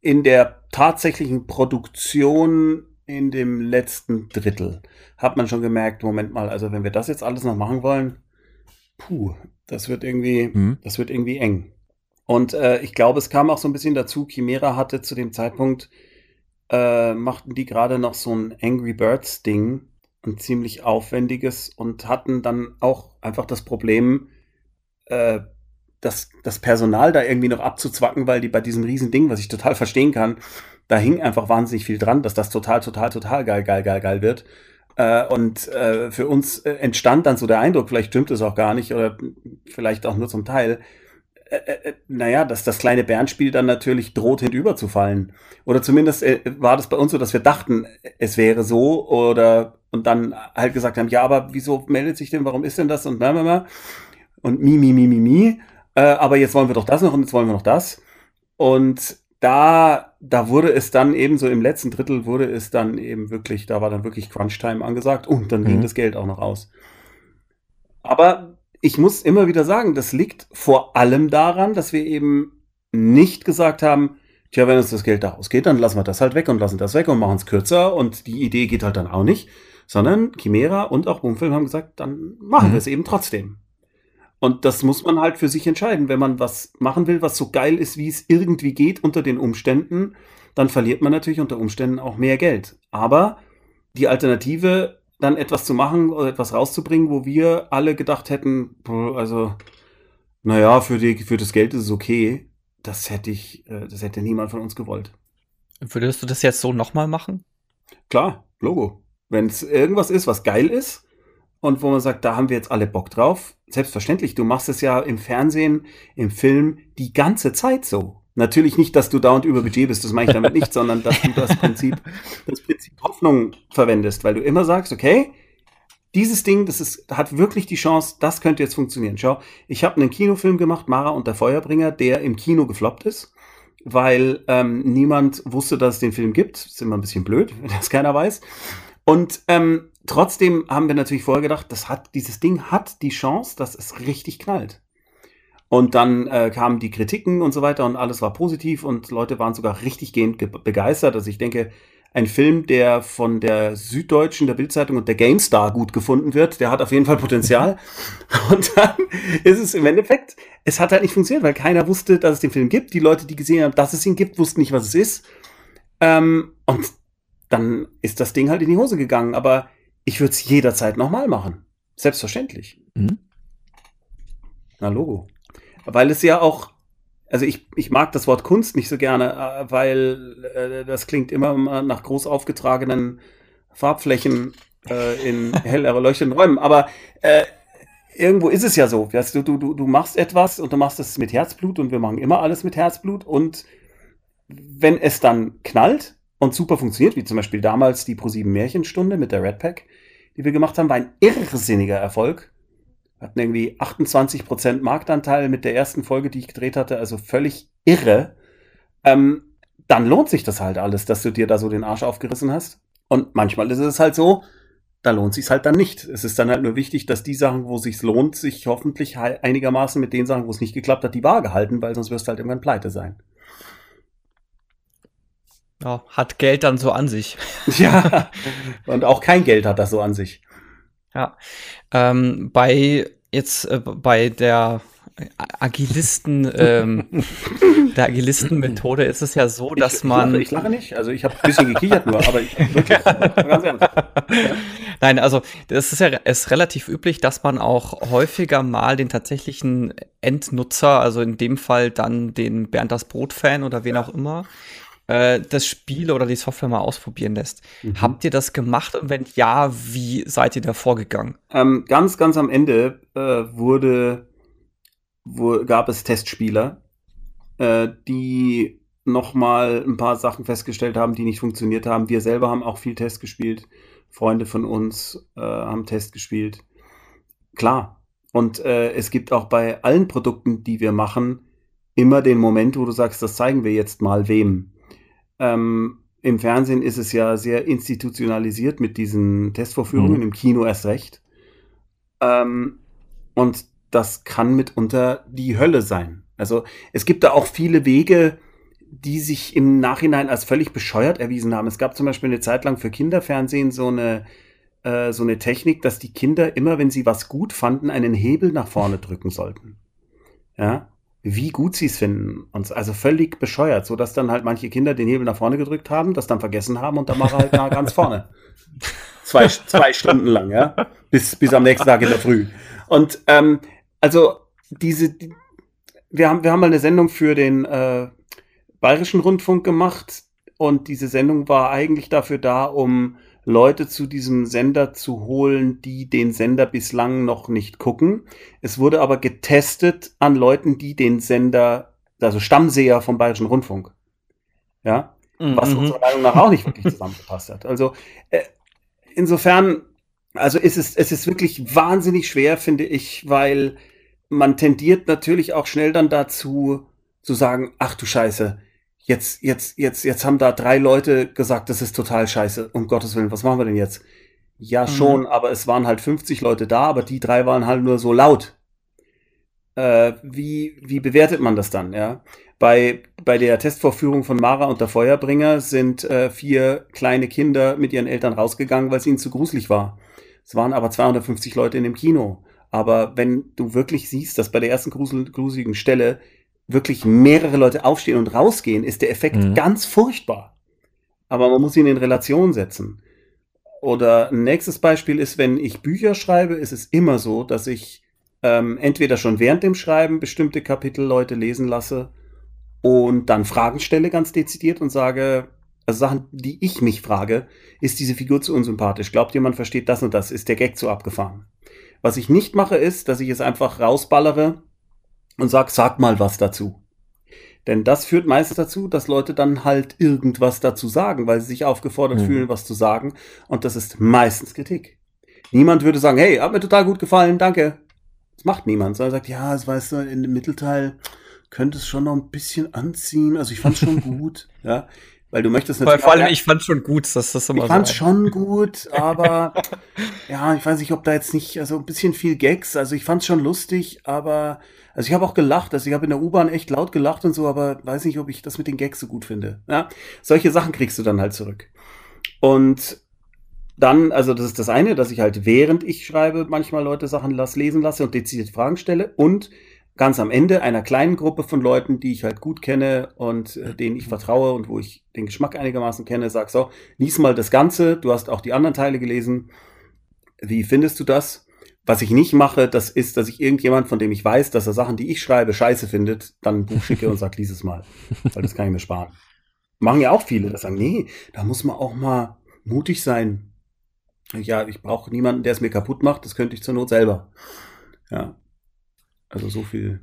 in der tatsächlichen Produktion in dem letzten Drittel hat man schon gemerkt, Moment mal, also wenn wir das jetzt alles noch machen wollen, puh, das wird irgendwie, mhm. das wird irgendwie eng. Und äh, ich glaube, es kam auch so ein bisschen dazu, Chimera hatte zu dem Zeitpunkt, äh, machten die gerade noch so ein Angry Birds Ding, ein ziemlich aufwendiges und hatten dann auch einfach das Problem, äh, das, das Personal da irgendwie noch abzuzwacken, weil die bei diesem riesen Ding, was ich total verstehen kann, da hing einfach wahnsinnig viel dran, dass das total, total, total geil, geil, geil, geil wird. Äh, und äh, für uns äh, entstand dann so der Eindruck, vielleicht stimmt es auch gar nicht oder vielleicht auch nur zum Teil, äh, äh, naja, dass das kleine Bernspiel dann natürlich droht hinüberzufallen. Oder zumindest war das bei uns so, dass wir dachten, es wäre so oder und dann halt gesagt haben, ja, aber wieso meldet sich denn, warum ist denn das und bla, bla, bla. und mi, mi, mi, mi, mi, äh, aber jetzt wollen wir doch das noch und jetzt wollen wir noch das. Und da, da wurde es dann eben so im letzten Drittel wurde es dann eben wirklich, da war dann wirklich Crunch-Time angesagt und dann ging mhm. das Geld auch noch aus. Aber ich muss immer wieder sagen, das liegt vor allem daran, dass wir eben nicht gesagt haben, tja, wenn uns das Geld da ausgeht, dann lassen wir das halt weg und lassen das weg und machen es kürzer und die Idee geht halt dann auch nicht, sondern Chimera und auch Bumfilm haben gesagt, dann machen mhm. wir es eben trotzdem. Und das muss man halt für sich entscheiden. Wenn man was machen will, was so geil ist, wie es irgendwie geht unter den Umständen, dann verliert man natürlich unter Umständen auch mehr Geld. Aber die Alternative, dann etwas zu machen oder etwas rauszubringen, wo wir alle gedacht hätten, also, naja, für, die, für das Geld ist es okay, das hätte ich, äh, das hätte niemand von uns gewollt. Würdest du das jetzt so nochmal machen? Klar, Logo. Wenn es irgendwas ist, was geil ist, und wo man sagt, da haben wir jetzt alle Bock drauf. Selbstverständlich, du machst es ja im Fernsehen, im Film die ganze Zeit so. Natürlich nicht, dass du dauernd über Budget bist, das meine ich damit nicht, sondern dass du das Prinzip, das Prinzip Hoffnung verwendest, weil du immer sagst, okay, dieses Ding, das ist, hat wirklich die Chance, das könnte jetzt funktionieren. Schau, ich habe einen Kinofilm gemacht, Mara und der Feuerbringer, der im Kino gefloppt ist, weil ähm, niemand wusste, dass es den Film gibt. Das ist immer ein bisschen blöd, wenn das keiner weiß. Und ähm, trotzdem haben wir natürlich vorher gedacht, das hat, dieses Ding hat die Chance, dass es richtig knallt. Und dann äh, kamen die Kritiken und so weiter und alles war positiv und Leute waren sogar richtig gehend begeistert. Also ich denke, ein Film, der von der Süddeutschen, der Bildzeitung und der GameStar gut gefunden wird, der hat auf jeden Fall Potenzial. Und dann ist es im Endeffekt, es hat halt nicht funktioniert, weil keiner wusste, dass es den Film gibt. Die Leute, die gesehen haben, dass es ihn gibt, wussten nicht, was es ist. Ähm, und dann ist das Ding halt in die Hose gegangen. Aber ich würde es jederzeit nochmal machen. Selbstverständlich. Mhm. Na, Logo. Weil es ja auch also ich, ich mag das Wort Kunst nicht so gerne, äh, weil äh, das klingt immer nach groß aufgetragenen Farbflächen äh, in hell erleuchteten Räumen. Aber äh, irgendwo ist es ja so. Weißt du, du, du, du machst etwas und du machst es mit Herzblut und wir machen immer alles mit Herzblut. Und wenn es dann knallt und super funktioniert, wie zum Beispiel damals die Pro7 Märchenstunde mit der Red Pack, die wir gemacht haben, war ein irrsinniger Erfolg hatten irgendwie 28% Marktanteil mit der ersten Folge, die ich gedreht hatte, also völlig irre. Ähm, dann lohnt sich das halt alles, dass du dir da so den Arsch aufgerissen hast. Und manchmal ist es halt so, da lohnt sich halt dann nicht. Es ist dann halt nur wichtig, dass die Sachen, wo sich's lohnt, sich hoffentlich einigermaßen mit den Sachen, wo es nicht geklappt hat, die Waage halten, weil sonst wirst du halt irgendwann pleite sein. Ja, hat Geld dann so an sich. ja, und auch kein Geld hat das so an sich. Ja. Ähm, bei jetzt äh, bei der Agilisten, ähm, der Agilisten-Methode ist es ja so, dass ich, man. Ich lache, ich lache nicht, also ich habe ein bisschen gekichert nur, aber ich wirklich, ganz ernst. Nein, also das ist ja ist relativ üblich, dass man auch häufiger mal den tatsächlichen Endnutzer, also in dem Fall dann den Bernd das Brot-Fan oder wen auch immer, äh, das Spiel oder die Software mal ausprobieren lässt. Mhm. Habt ihr das gemacht und wenn ja, wie seid ihr da vorgegangen? Ähm, ganz, ganz am Ende äh, wurde, wo, gab es Testspieler, äh, die noch mal ein paar Sachen festgestellt haben, die nicht funktioniert haben. Wir selber haben auch viel Test gespielt. Freunde von uns äh, haben Test gespielt. Klar. Und äh, es gibt auch bei allen Produkten, die wir machen, immer den Moment, wo du sagst, das zeigen wir jetzt mal wem. Ähm, Im Fernsehen ist es ja sehr institutionalisiert mit diesen Testvorführungen, mhm. im Kino erst recht. Ähm, und das kann mitunter die Hölle sein. Also es gibt da auch viele Wege, die sich im Nachhinein als völlig bescheuert erwiesen haben. Es gab zum Beispiel eine Zeit lang für Kinderfernsehen so eine, äh, so eine Technik, dass die Kinder immer, wenn sie was gut fanden, einen Hebel nach vorne drücken sollten. Ja, wie gut sie es finden. Und also völlig bescheuert, so dass dann halt manche Kinder den Hebel nach vorne gedrückt haben, das dann vergessen haben und dann war halt nah ganz vorne. Zwei, zwei Stunden lang, ja. Bis, bis am nächsten Tag in der Früh. Und ähm, also diese, die, wir haben, wir haben mal eine Sendung für den äh, Bayerischen Rundfunk gemacht und diese Sendung war eigentlich dafür da, um Leute zu diesem Sender zu holen, die den Sender bislang noch nicht gucken. Es wurde aber getestet an Leuten, die den Sender, also Stammseher vom Bayerischen Rundfunk. Ja, mhm. was unserer Meinung nach auch nicht wirklich zusammengepasst hat. Also äh, insofern, also ist es, es ist wirklich wahnsinnig schwer, finde ich, weil man tendiert natürlich auch schnell dann dazu zu sagen, ach du Scheiße, jetzt, jetzt, jetzt, jetzt haben da drei Leute gesagt, das ist total scheiße. Um Gottes Willen, was machen wir denn jetzt? Ja, mhm. schon, aber es waren halt 50 Leute da, aber die drei waren halt nur so laut. Äh, wie, wie bewertet man das dann, ja? Bei, bei der Testvorführung von Mara und der Feuerbringer sind äh, vier kleine Kinder mit ihren Eltern rausgegangen, weil es ihnen zu gruselig war. Es waren aber 250 Leute in dem Kino. Aber wenn du wirklich siehst, dass bei der ersten grusel, gruseligen Stelle wirklich mehrere Leute aufstehen und rausgehen, ist der Effekt mhm. ganz furchtbar. Aber man muss ihn in Relation setzen. Oder ein nächstes Beispiel ist, wenn ich Bücher schreibe, ist es immer so, dass ich ähm, entweder schon während dem Schreiben bestimmte Kapitel Leute lesen lasse und dann Fragen stelle ganz dezidiert und sage, also Sachen, die ich mich frage, ist diese Figur zu unsympathisch? Glaubt jemand versteht das und das? Ist der Gag zu abgefahren? Was ich nicht mache, ist, dass ich es einfach rausballere und sag, sag mal was dazu. Denn das führt meistens dazu, dass Leute dann halt irgendwas dazu sagen, weil sie sich aufgefordert mhm. fühlen, was zu sagen. Und das ist meistens Kritik. niemand würde sagen, hey, hat mir total gut gefallen, danke. Das macht niemand, sondern sagt, ja, es weißt du, in dem Mittelteil könnte es schon noch ein bisschen anziehen. Also ich fand es schon gut, ja. Weil du möchtest natürlich. Vor allem, ich fand schon gut, dass das immer Ich fand es schon gut, aber ja, ich weiß nicht, ob da jetzt nicht, also ein bisschen viel Gags. Also ich fand es schon lustig, aber also ich habe auch gelacht. Also ich habe in der U-Bahn echt laut gelacht und so, aber weiß nicht, ob ich das mit den Gags so gut finde. Ja, solche Sachen kriegst du dann halt zurück. Und dann, also das ist das eine, dass ich halt während ich schreibe manchmal Leute Sachen las, lesen lasse und dezidiert Fragen stelle und ganz am Ende einer kleinen Gruppe von Leuten, die ich halt gut kenne und äh, denen ich vertraue und wo ich den Geschmack einigermaßen kenne, sag so, lies mal das Ganze, du hast auch die anderen Teile gelesen. Wie findest du das? Was ich nicht mache, das ist, dass ich irgendjemand, von dem ich weiß, dass er Sachen, die ich schreibe, scheiße findet, dann ein Buch schicke und sag, lies es mal. Weil das kann ich mir sparen. Machen ja auch viele, das sagen, nee, da muss man auch mal mutig sein. Ja, ich brauche niemanden, der es mir kaputt macht, das könnte ich zur Not selber. Ja, also so viel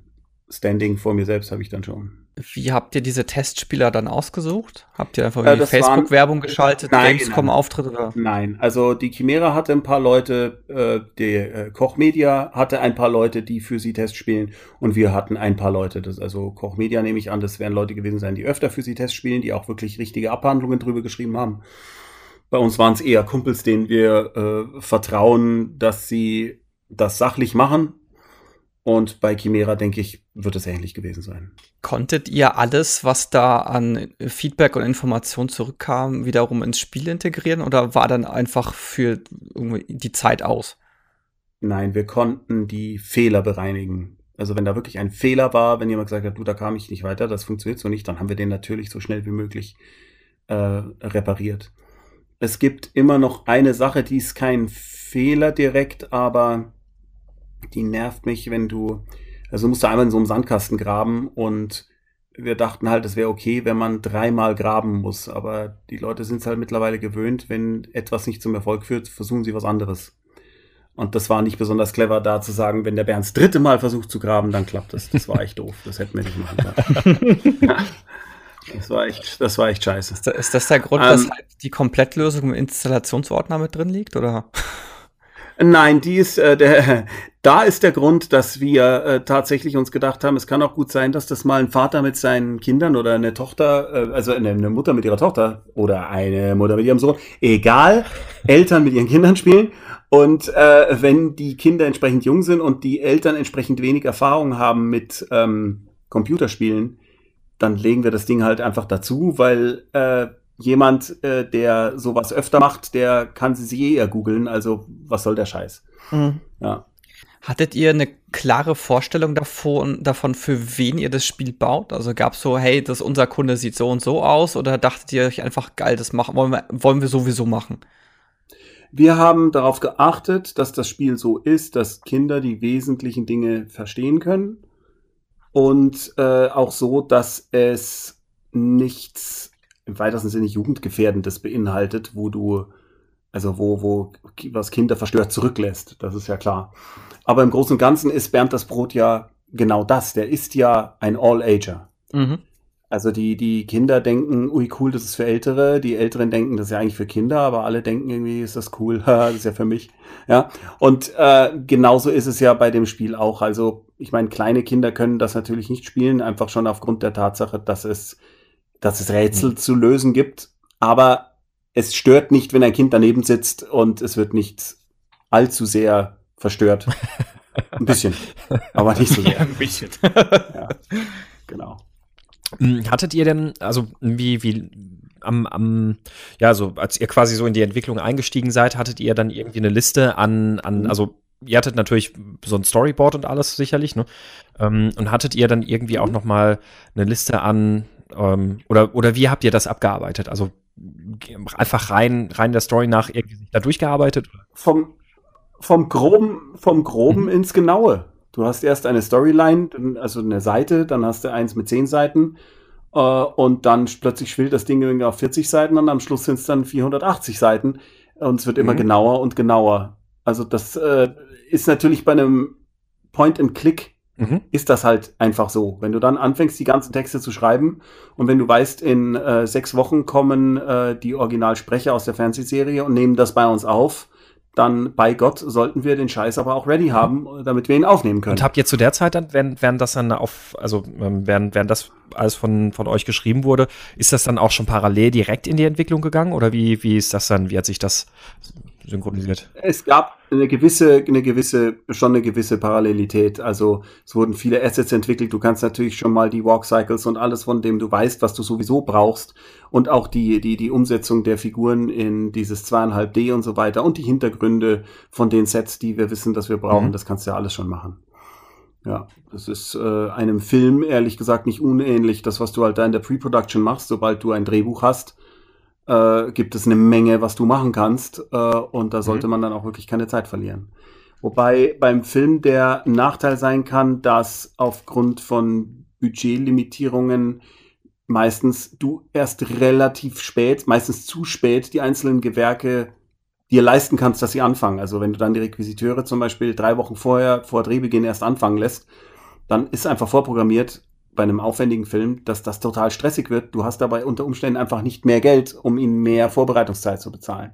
Standing vor mir selbst habe ich dann schon. Wie habt ihr diese Testspieler dann ausgesucht? Habt ihr einfach äh, Facebook-Werbung geschaltet, Gamescom-Auftritt oder? Nein, also die Chimera hatte ein paar Leute, äh, die äh, Koch Media hatte ein paar Leute, die für sie Tests spielen und wir hatten ein paar Leute. Das, also Koch Media nehme ich an, das werden Leute gewesen sein, die öfter für sie Tests spielen, die auch wirklich richtige Abhandlungen drüber geschrieben haben. Bei uns waren es eher Kumpels, denen wir äh, vertrauen, dass sie das sachlich machen und bei Chimera, denke ich, wird es ähnlich gewesen sein. Konntet ihr alles, was da an Feedback und Information zurückkam, wiederum ins Spiel integrieren oder war dann einfach für die Zeit aus? Nein, wir konnten die Fehler bereinigen. Also wenn da wirklich ein Fehler war, wenn jemand gesagt hat, du, da kam ich nicht weiter, das funktioniert so nicht, dann haben wir den natürlich so schnell wie möglich äh, repariert. Es gibt immer noch eine Sache, die ist kein Fehler direkt, aber die nervt mich, wenn du, also musst du einmal in so einem Sandkasten graben und wir dachten halt, es wäre okay, wenn man dreimal graben muss, aber die Leute sind es halt mittlerweile gewöhnt, wenn etwas nicht zum Erfolg führt, versuchen sie was anderes. Und das war nicht besonders clever, da zu sagen, wenn der Bernd das dritte Mal versucht zu graben, dann klappt das. Das war echt doof. Das hätten wir nicht machen können. das war echt, das war echt scheiße. Ist, ist das der Grund, ähm, weshalb die Komplettlösung im Installationsordner mit drin liegt, oder? Nein, die ist äh, der, da ist der Grund, dass wir äh, tatsächlich uns gedacht haben, es kann auch gut sein, dass das mal ein Vater mit seinen Kindern oder eine Tochter, äh, also eine, eine Mutter mit ihrer Tochter oder eine Mutter mit ihrem Sohn, egal, Eltern mit ihren Kindern spielen. Und äh, wenn die Kinder entsprechend jung sind und die Eltern entsprechend wenig Erfahrung haben mit ähm, Computerspielen, dann legen wir das Ding halt einfach dazu, weil äh, jemand, äh, der sowas öfter macht, der kann sie sich eh eher googeln. Also was soll der Scheiß? Mhm. Ja. Hattet ihr eine klare Vorstellung davon, davon, für wen ihr das Spiel baut? Also gab es so, hey, das unser Kunde sieht so und so aus, oder dachtet ihr euch einfach geil, das machen, wollen wir, wollen wir sowieso machen? Wir haben darauf geachtet, dass das Spiel so ist, dass Kinder die wesentlichen Dinge verstehen können und äh, auch so, dass es nichts im weitesten Sinne Jugendgefährdendes beinhaltet, wo du, also wo, wo was Kinder verstört zurücklässt. Das ist ja klar. Aber im Großen und Ganzen ist Bernd das Brot ja genau das. Der ist ja ein All-Ager. Mhm. Also die, die Kinder denken, ui cool, das ist für Ältere. Die Älteren denken, das ist ja eigentlich für Kinder, aber alle denken irgendwie, ist das cool, das ist ja für mich. Ja. Und äh, genauso ist es ja bei dem Spiel auch. Also ich meine, kleine Kinder können das natürlich nicht spielen, einfach schon aufgrund der Tatsache, dass es dass es Rätsel mhm. zu lösen gibt, aber es stört nicht, wenn ein Kind daneben sitzt und es wird nicht allzu sehr verstört. Ein bisschen, aber nicht so sehr. ein bisschen. ja, genau. Hm, hattet ihr denn, also wie, wie am, am, ja, so als ihr quasi so in die Entwicklung eingestiegen seid, hattet ihr dann irgendwie eine Liste an, an, mhm. also ihr hattet natürlich so ein Storyboard und alles sicherlich, ne? Ähm, und hattet ihr dann irgendwie auch noch mal eine Liste an ähm, oder, oder wie habt ihr das abgearbeitet? Also einfach rein, rein der Story nach irgendwie da durchgearbeitet? Vom, vom Groben, vom Groben mhm. ins Genaue. Du hast erst eine Storyline, also eine Seite, dann hast du eins mit zehn Seiten äh, und dann plötzlich schwillt das Ding auf 40 Seiten und am Schluss sind es dann 480 Seiten und es wird immer mhm. genauer und genauer. Also das äh, ist natürlich bei einem Point-and-Click mhm. ist das halt einfach so. Wenn du dann anfängst, die ganzen Texte zu schreiben und wenn du weißt, in äh, sechs Wochen kommen äh, die Originalsprecher aus der Fernsehserie und nehmen das bei uns auf, dann bei Gott sollten wir den Scheiß aber auch ready haben, damit wir ihn aufnehmen können. Und habt ihr zu der Zeit dann, während, während das dann auf, also ähm, während, während das alles von, von euch geschrieben wurde, ist das dann auch schon parallel direkt in die Entwicklung gegangen oder wie, wie ist das dann, wie hat sich das synchronisiert? Es gab eine gewisse, eine gewisse, schon eine gewisse Parallelität. Also es wurden viele Assets entwickelt. Du kannst natürlich schon mal die Walk Cycles und alles, von dem du weißt, was du sowieso brauchst. Und auch die, die, die Umsetzung der Figuren in dieses zweieinhalb D und so weiter und die Hintergründe von den Sets, die wir wissen, dass wir brauchen, mhm. das kannst du ja alles schon machen. Ja, das ist äh, einem Film ehrlich gesagt nicht unähnlich. Das, was du halt da in der Pre-Production machst, sobald du ein Drehbuch hast, äh, gibt es eine Menge, was du machen kannst. Äh, und da sollte mhm. man dann auch wirklich keine Zeit verlieren. Wobei beim Film der Nachteil sein kann, dass aufgrund von Budgetlimitierungen meistens du erst relativ spät, meistens zu spät, die einzelnen Gewerke dir leisten kannst, dass sie anfangen. Also wenn du dann die Requisiteure zum Beispiel drei Wochen vorher, vor Drehbeginn erst anfangen lässt, dann ist einfach vorprogrammiert, bei einem aufwendigen Film, dass das total stressig wird. Du hast dabei unter Umständen einfach nicht mehr Geld, um ihnen mehr Vorbereitungszeit zu bezahlen.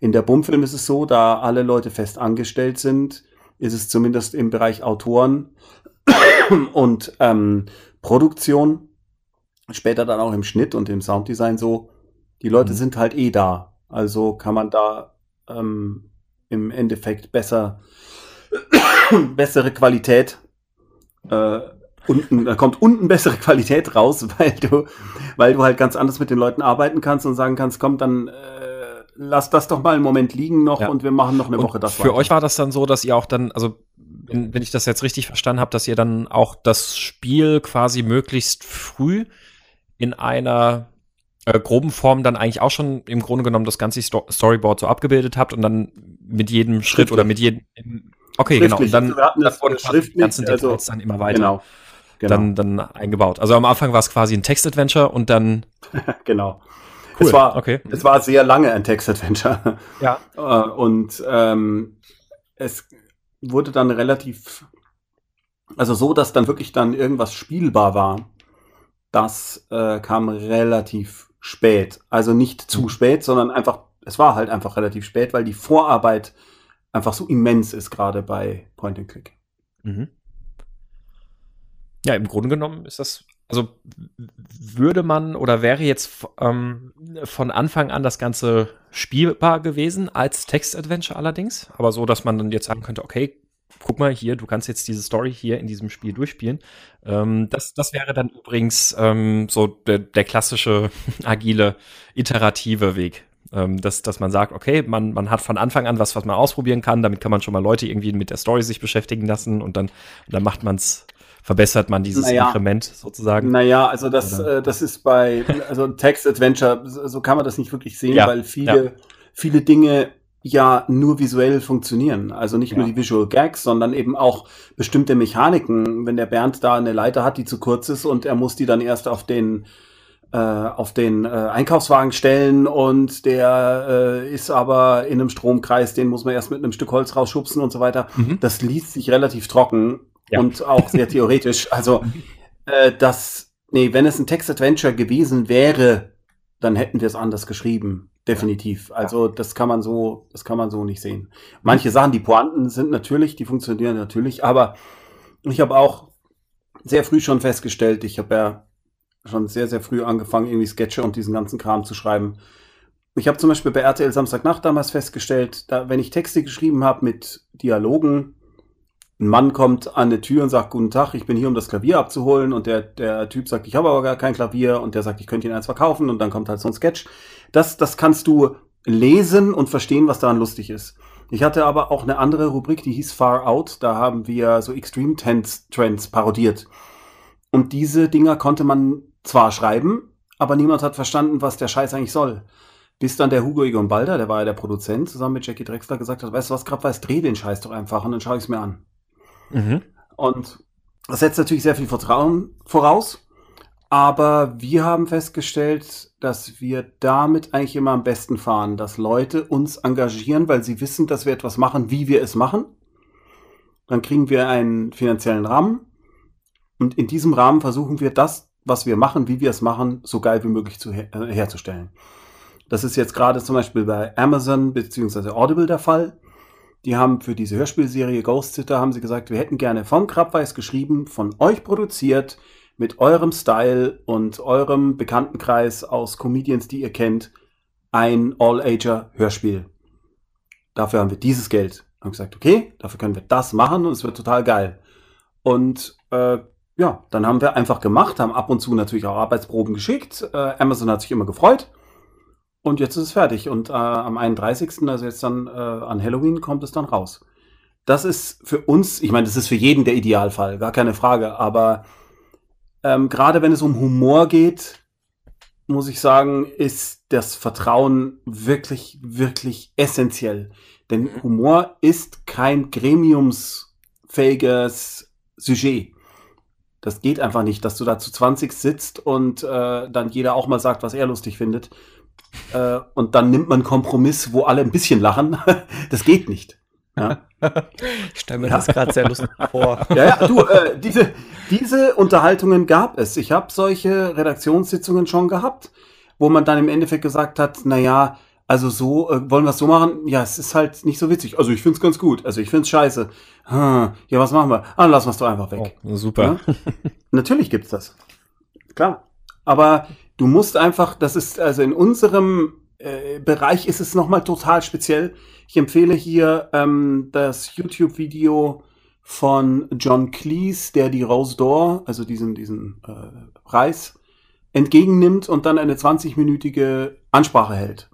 In der Bummfilm ist es so, da alle Leute fest angestellt sind, ist es zumindest im Bereich Autoren und ähm, Produktion, später dann auch im Schnitt und im Sounddesign so, die Leute mhm. sind halt eh da. Also kann man da ähm, im Endeffekt besser, bessere Qualität äh, unten, da kommt unten bessere Qualität raus, weil du, weil du halt ganz anders mit den Leuten arbeiten kannst und sagen kannst, komm, dann äh, lass das doch mal einen Moment liegen noch ja. und wir machen noch eine und Woche das Für weiter. euch war das dann so, dass ihr auch dann, also wenn, wenn ich das jetzt richtig verstanden habe, dass ihr dann auch das Spiel quasi möglichst früh in einer äh, groben Form dann eigentlich auch schon im Grunde genommen das ganze Sto Storyboard so abgebildet habt und dann mit jedem Schritt oder mit jedem Okay, genau. Und dann, dann wurden die ganzen Details also, dann immer weiter. Genau genau. dann, dann eingebaut. Also am Anfang war es quasi ein Text-Adventure und dann. genau. Cool. Es war, okay. es war sehr lange ein Text-Adventure. Ja. Äh, und ähm, es wurde dann relativ, also so, dass dann wirklich dann irgendwas spielbar war. Das äh, kam relativ spät. Also nicht zu mhm. spät, sondern einfach, es war halt einfach relativ spät, weil die Vorarbeit einfach so immens ist, gerade bei Point and Click. Mhm. Ja, im Grunde genommen ist das, also würde man oder wäre jetzt ähm, von Anfang an das Ganze spielbar gewesen als Text-Adventure allerdings, aber so, dass man dann jetzt sagen könnte, okay, guck mal hier, du kannst jetzt diese Story hier in diesem Spiel durchspielen. Ähm, das, das wäre dann übrigens ähm, so der, der klassische agile, iterative Weg. Ähm, dass, dass man sagt, okay, man, man hat von Anfang an was, was man ausprobieren kann, damit kann man schon mal Leute irgendwie mit der Story sich beschäftigen lassen und dann, dann macht man es verbessert man dieses naja, Inkrement sozusagen? Naja, also das, äh, das ist bei, also Text-Adventure, so kann man das nicht wirklich sehen, ja, weil viele, ja. viele Dinge ja nur visuell funktionieren. Also nicht ja. nur die Visual Gags, sondern eben auch bestimmte Mechaniken. Wenn der Bernd da eine Leiter hat, die zu kurz ist und er muss die dann erst auf den äh, auf den äh, Einkaufswagen stellen und der äh, ist aber in einem Stromkreis, den muss man erst mit einem Stück Holz rausschubsen und so weiter. Mhm. Das liest sich relativ trocken ja. und auch sehr theoretisch. Also äh, das, nee, wenn es ein Text-Adventure gewesen wäre, dann hätten wir es anders geschrieben. Definitiv. Also das kann man so, das kann man so nicht sehen. Manche Sachen, die Pointen sind natürlich, die funktionieren natürlich, aber ich habe auch sehr früh schon festgestellt, ich habe ja schon sehr, sehr früh angefangen, irgendwie Sketche und diesen ganzen Kram zu schreiben. Ich habe zum Beispiel bei RTL Samstagnacht damals festgestellt, da, wenn ich Texte geschrieben habe mit Dialogen, ein Mann kommt an die Tür und sagt, guten Tag, ich bin hier, um das Klavier abzuholen. Und der, der Typ sagt, ich habe aber gar kein Klavier. Und der sagt, ich könnte ihn eins verkaufen. Und dann kommt halt so ein Sketch. Das, das kannst du lesen und verstehen, was daran lustig ist. Ich hatte aber auch eine andere Rubrik, die hieß Far Out. Da haben wir so Extreme Trends, Trends parodiert. Und diese Dinger konnte man zwar schreiben, aber niemand hat verstanden, was der Scheiß eigentlich soll. Bis dann der Hugo Egon Balder, der war ja der Produzent, zusammen mit Jackie Drexler gesagt hat, weißt du was, grad weiß, dreh den Scheiß doch einfach und dann schaue ich es mir an. Mhm. Und das setzt natürlich sehr viel Vertrauen voraus. Aber wir haben festgestellt, dass wir damit eigentlich immer am besten fahren, dass Leute uns engagieren, weil sie wissen, dass wir etwas machen, wie wir es machen. Dann kriegen wir einen finanziellen Rahmen. Und in diesem Rahmen versuchen wir das, was wir machen, wie wir es machen, so geil wie möglich zu her äh, herzustellen. Das ist jetzt gerade zum Beispiel bei Amazon bzw. Audible der Fall Die haben für diese Hörspielserie Ghost Sitter haben sie gesagt, wir hätten gerne vom Krabbeis geschrieben, von euch produziert, mit eurem Style und eurem Bekanntenkreis aus Comedians, die ihr kennt, ein All-Ager-Hörspiel. Dafür haben wir dieses Geld. Haben gesagt, okay, dafür können wir das machen und es wird total geil. Und äh, ja, dann haben wir einfach gemacht, haben ab und zu natürlich auch Arbeitsproben geschickt. Äh, Amazon hat sich immer gefreut. Und jetzt ist es fertig. Und äh, am 31., also jetzt dann äh, an Halloween, kommt es dann raus. Das ist für uns, ich meine, das ist für jeden der Idealfall, gar keine Frage. Aber ähm, gerade wenn es um Humor geht, muss ich sagen, ist das Vertrauen wirklich, wirklich essentiell. Denn mhm. Humor ist kein gremiumsfähiges Sujet. Das geht einfach nicht, dass du da zu 20 sitzt und äh, dann jeder auch mal sagt, was er lustig findet. Äh, und dann nimmt man einen Kompromiss, wo alle ein bisschen lachen. das geht nicht. Ja. Ich stelle mir ja. das gerade sehr lustig vor. Ja, ja, du, äh, diese, diese Unterhaltungen gab es. Ich habe solche Redaktionssitzungen schon gehabt, wo man dann im Endeffekt gesagt hat, na ja, also so, äh, wollen wir es so machen? Ja, es ist halt nicht so witzig. Also ich find's ganz gut. Also ich find's scheiße. Hm, ja, was machen wir? Ah, lassen wir es doch einfach weg. Oh, super. Ja? Natürlich gibt's das. Klar. Aber du musst einfach, das ist, also in unserem äh, Bereich ist es nochmal total speziell. Ich empfehle hier ähm, das YouTube-Video von John Cleese, der die Rose d'Or, also diesen, diesen äh, Preis, entgegennimmt und dann eine 20-minütige Ansprache hält.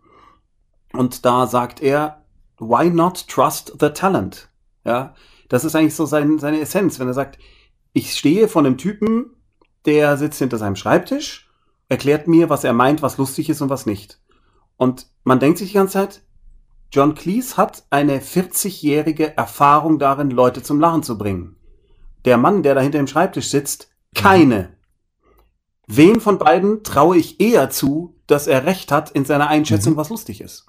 Und da sagt er, why not trust the talent? Ja, das ist eigentlich so sein, seine Essenz, wenn er sagt, ich stehe von einem Typen, der sitzt hinter seinem Schreibtisch, erklärt mir, was er meint, was lustig ist und was nicht. Und man denkt sich die ganze Zeit, John Cleese hat eine 40-jährige Erfahrung darin, Leute zum Lachen zu bringen. Der Mann, der da hinter dem Schreibtisch sitzt, keine. Wem von beiden traue ich eher zu, dass er recht hat in seiner Einschätzung, mhm. was lustig ist?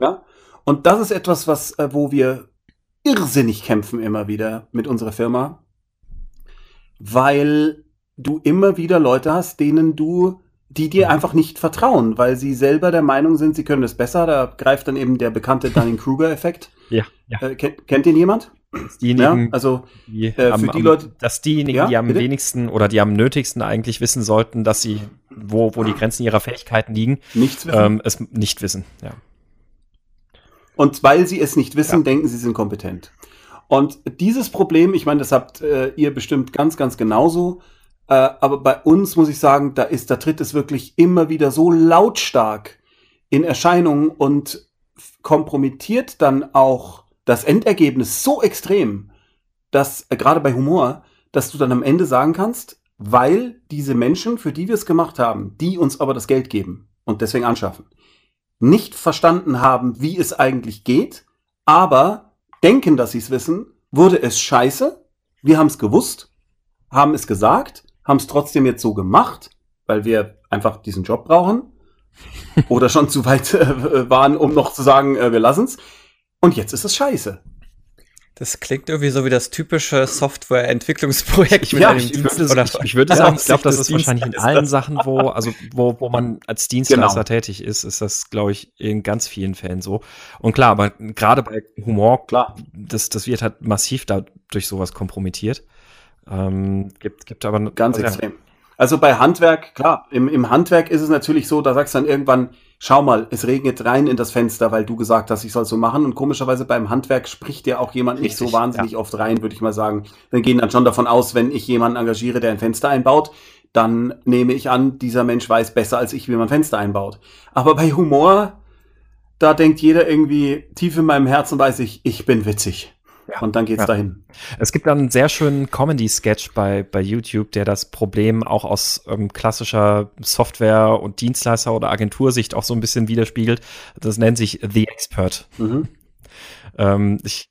Ja? Und das ist etwas, was, äh, wo wir irrsinnig kämpfen immer wieder mit unserer Firma, weil du immer wieder Leute hast, denen du, die dir mhm. einfach nicht vertrauen, weil sie selber der Meinung sind, sie können es besser. Da greift dann eben der bekannte Dunning-Kruger-Effekt. Ja. ja. Äh, kennt, kennt ihn jemand? diejenigen, ja, also die, äh, am, für die Leute, dass diejenigen, ja, die am bitte? wenigsten oder die am nötigsten eigentlich wissen sollten, dass sie, wo, wo die Grenzen ihrer Fähigkeiten liegen, nichts wissen. Ähm, es nicht wissen, ja. Und weil sie es nicht wissen, ja. denken sie sind kompetent. Und dieses Problem, ich meine, das habt äh, ihr bestimmt ganz, ganz genauso. Äh, aber bei uns muss ich sagen, da ist, da tritt es wirklich immer wieder so lautstark in Erscheinung und kompromittiert dann auch das Endergebnis so extrem, dass äh, gerade bei Humor, dass du dann am Ende sagen kannst, weil diese Menschen, für die wir es gemacht haben, die uns aber das Geld geben und deswegen anschaffen, nicht verstanden haben, wie es eigentlich geht, aber denken, dass sie es wissen, wurde es scheiße. Wir haben es gewusst, haben es gesagt, haben es trotzdem jetzt so gemacht, weil wir einfach diesen Job brauchen oder schon zu weit äh, waren, um noch zu sagen, äh, wir lassen es. Und jetzt ist es scheiße. Das klingt irgendwie so wie das typische Softwareentwicklungsprojekt ich, ja, ich, würde, oder ich, ich würde sagen, ich glaube, das ist wahrscheinlich in allen Sachen, wo, also wo, wo man als Dienstleister genau. tätig ist, ist das, glaube ich, in ganz vielen Fällen so. Und klar, aber gerade bei Humor, klar, das, das wird halt massiv dadurch sowas kompromittiert. Ähm, gibt, gibt aber ganz also, extrem. Also bei Handwerk, klar, im, im Handwerk ist es natürlich so, da sagst du dann irgendwann, schau mal, es regnet rein in das Fenster, weil du gesagt hast, ich soll so machen. Und komischerweise beim Handwerk spricht ja auch jemand Richtig, nicht so wahnsinnig ja. oft rein, würde ich mal sagen. Wir gehen dann schon davon aus, wenn ich jemanden engagiere, der ein Fenster einbaut, dann nehme ich an, dieser Mensch weiß besser als ich, wie man Fenster einbaut. Aber bei Humor, da denkt jeder irgendwie, tief in meinem Herzen weiß ich, ich bin witzig. Ja. Und dann geht's ja. dahin. Es gibt einen sehr schönen Comedy-Sketch bei, bei YouTube, der das Problem auch aus ähm, klassischer Software- und Dienstleister- oder Agentursicht auch so ein bisschen widerspiegelt. Das nennt sich The Expert. Mhm. Ähm, ich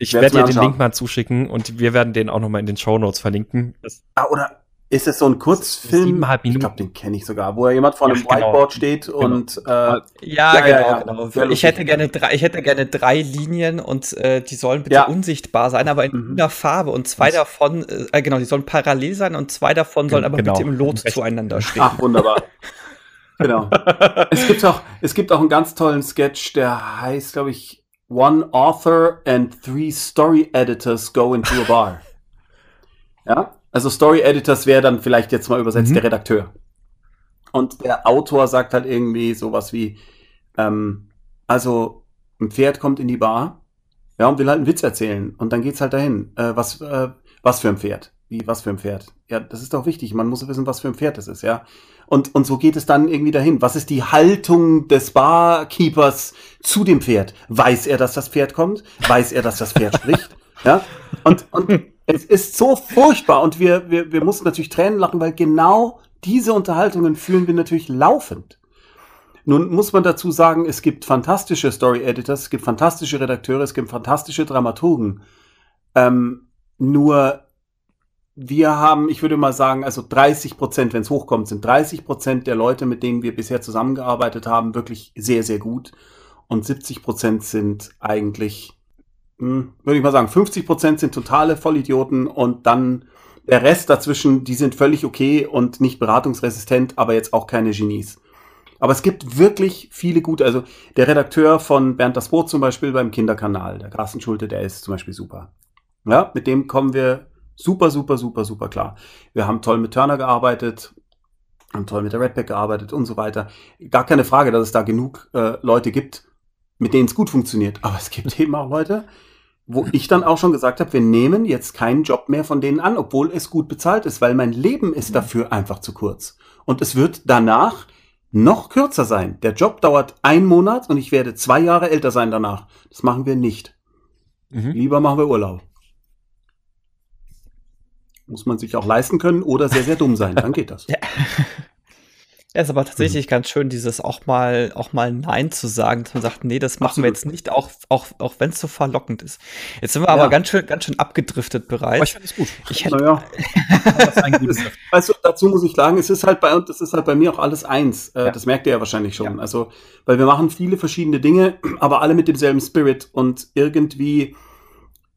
ich werde dir den Link mal zuschicken und wir werden den auch noch mal in den Show Notes verlinken. Das ah, oder ist es so ein Kurzfilm? Siebeneinhalb Minuten. Ich glaube, den kenne ich sogar, wo ja jemand vor einem ja, genau. Whiteboard steht genau. und äh, ja, ja, ja, genau, genau. Ich hätte gerne drei, ich hätte gerne drei Linien und äh, die sollen bitte unsichtbar sein, aber in mhm. einer Farbe und zwei Was? davon, äh, genau, die sollen parallel sein und zwei davon sollen aber genau. bitte im Lot zueinander stehen. Ach, wunderbar. genau. es gibt auch, es gibt auch einen ganz tollen Sketch, der heißt, glaube ich, one author and three story editors go into a bar. ja, also Story Editors wäre dann vielleicht jetzt mal übersetzt mhm. der Redakteur. Und der Autor sagt halt irgendwie sowas wie, ähm, also ein Pferd kommt in die Bar, ja, und will halt einen Witz erzählen. Und dann geht's halt dahin. Äh, was, äh, was für ein Pferd? Wie, was für ein Pferd? Ja, das ist doch wichtig. Man muss wissen, was für ein Pferd das ist, ja. Und, und so geht es dann irgendwie dahin. Was ist die Haltung des Barkeepers zu dem Pferd? Weiß er, dass das Pferd kommt? Weiß er, dass das Pferd spricht? Ja. Und, und es ist so furchtbar. Und wir, wir, wir mussten natürlich Tränen lachen, weil genau diese Unterhaltungen führen wir natürlich laufend. Nun muss man dazu sagen, es gibt fantastische Story Editors, es gibt fantastische Redakteure, es gibt fantastische Dramaturgen. Ähm, nur wir haben, ich würde mal sagen, also 30 Prozent, wenn es hochkommt, sind 30 Prozent der Leute, mit denen wir bisher zusammengearbeitet haben, wirklich sehr, sehr gut. Und 70 Prozent sind eigentlich, hm, würde ich mal sagen, 50 Prozent sind totale Vollidioten und dann der Rest dazwischen, die sind völlig okay und nicht beratungsresistent, aber jetzt auch keine Genies. Aber es gibt wirklich viele gute, also der Redakteur von Bernd das Boot zum Beispiel beim Kinderkanal, der Carsten Schulte, der ist zum Beispiel super. Ja, mit dem kommen wir super, super, super, super klar. Wir haben toll mit Turner gearbeitet, haben toll mit der Redback gearbeitet und so weiter. Gar keine Frage, dass es da genug äh, Leute gibt, mit denen es gut funktioniert. Aber es gibt eben auch Leute, wo ich dann auch schon gesagt habe, wir nehmen jetzt keinen Job mehr von denen an, obwohl es gut bezahlt ist, weil mein Leben ist dafür einfach zu kurz. Und es wird danach noch kürzer sein. Der Job dauert ein Monat und ich werde zwei Jahre älter sein danach. Das machen wir nicht. Mhm. Lieber machen wir Urlaub. Muss man sich auch leisten können oder sehr, sehr dumm sein. Dann geht das. ja. Ja, ist aber tatsächlich mhm. ganz schön, dieses auch mal, auch mal Nein zu sagen, dass man sagt, nee, das machen Absolut. wir jetzt nicht, auch, auch, auch wenn es so verlockend ist. Jetzt sind wir ja. aber ganz schön, ganz schön abgedriftet bereits. Aber ich finde es gut. Ich hätte, naja. weißt du, dazu muss ich sagen, es ist halt bei uns, das ist halt bei mir auch alles eins. Äh, ja. Das merkt ihr ja wahrscheinlich schon. Ja. Also, weil wir machen viele verschiedene Dinge, aber alle mit demselben Spirit und irgendwie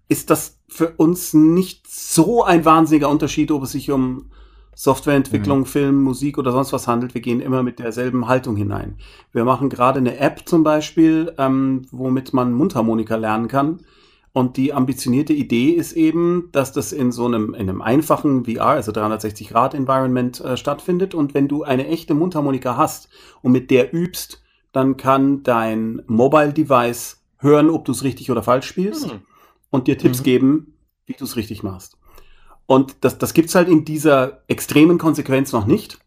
ist das für uns nicht so ein wahnsinniger Unterschied, ob es sich um Softwareentwicklung, mhm. Film, Musik oder sonst was handelt. Wir gehen immer mit derselben Haltung hinein. Wir machen gerade eine App zum Beispiel, ähm, womit man Mundharmonika lernen kann. Und die ambitionierte Idee ist eben, dass das in so einem, in einem einfachen VR, also 360-Grad-Environment äh, stattfindet. Und wenn du eine echte Mundharmonika hast und mit der übst, dann kann dein Mobile-Device hören, ob du es richtig oder falsch spielst mhm. und dir Tipps mhm. geben, wie du es richtig machst. Und das, das gibt's halt in dieser extremen Konsequenz noch nicht.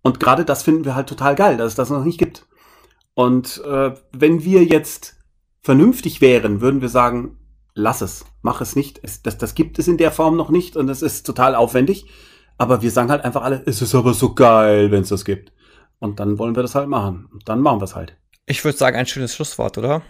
Und gerade das finden wir halt total geil, dass es das noch nicht gibt. Und äh, wenn wir jetzt vernünftig wären, würden wir sagen, lass es, mach es nicht. Es, das, das gibt es in der Form noch nicht und es ist total aufwendig. Aber wir sagen halt einfach alle, es ist aber so geil, wenn es das gibt. Und dann wollen wir das halt machen. Und dann machen wir es halt. Ich würde sagen, ein schönes Schlusswort, oder?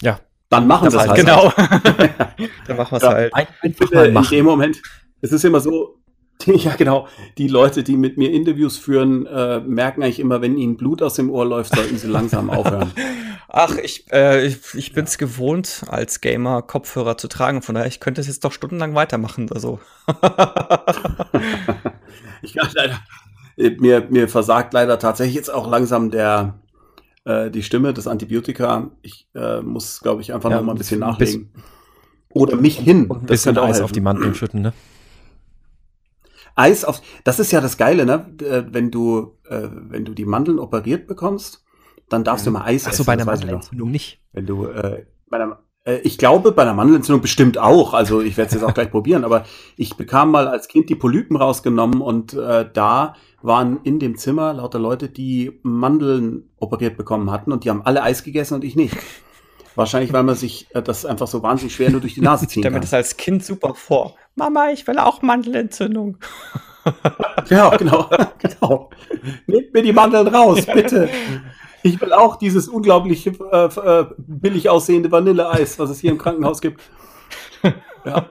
Ja. Dann machen wir es halt. halt. Genau. dann machen wir es ja. halt. Ein, einfach mal machen. In dem Moment, es ist immer so, ja genau, die Leute, die mit mir Interviews führen, äh, merken eigentlich immer, wenn ihnen Blut aus dem Ohr läuft, sollten sie langsam aufhören. Ach, ich, äh, ich, ich bin es gewohnt, als Gamer Kopfhörer zu tragen. Von daher, ich könnte es jetzt doch stundenlang weitermachen. Also. ich kann leider, mir, mir versagt leider tatsächlich jetzt auch langsam der, äh, die Stimme, das Antibiotika. Ich äh, muss, glaube ich, einfach ja, noch mal ein bisschen nachlegen. Oder mich hin. Und ein bisschen Eis auf die Mandeln schütten, ne? Eis auf, das ist ja das Geile, ne? Äh, wenn du, äh, wenn du die Mandeln operiert bekommst, dann darfst mhm. du mal Eis Ach so, bei einer Mandelentzündung nicht. Wenn du, äh, bei einer, äh, ich glaube, bei einer Mandelentzündung bestimmt auch. Also ich werde es jetzt auch gleich probieren. Aber ich bekam mal als Kind die Polypen rausgenommen und äh, da waren in dem Zimmer lauter Leute, die Mandeln operiert bekommen hatten und die haben alle Eis gegessen und ich nicht. Wahrscheinlich, weil man sich äh, das einfach so wahnsinnig schwer nur durch die Nase ziehen kann. Ich stelle mir das als Kind super vor. Mama, ich will auch Mandelentzündung. ja, genau, genau. Nehmt mir die Mandeln raus, bitte. Ich will auch dieses unglaublich äh, äh, billig aussehende Vanilleeis, was es hier im Krankenhaus gibt. Ja.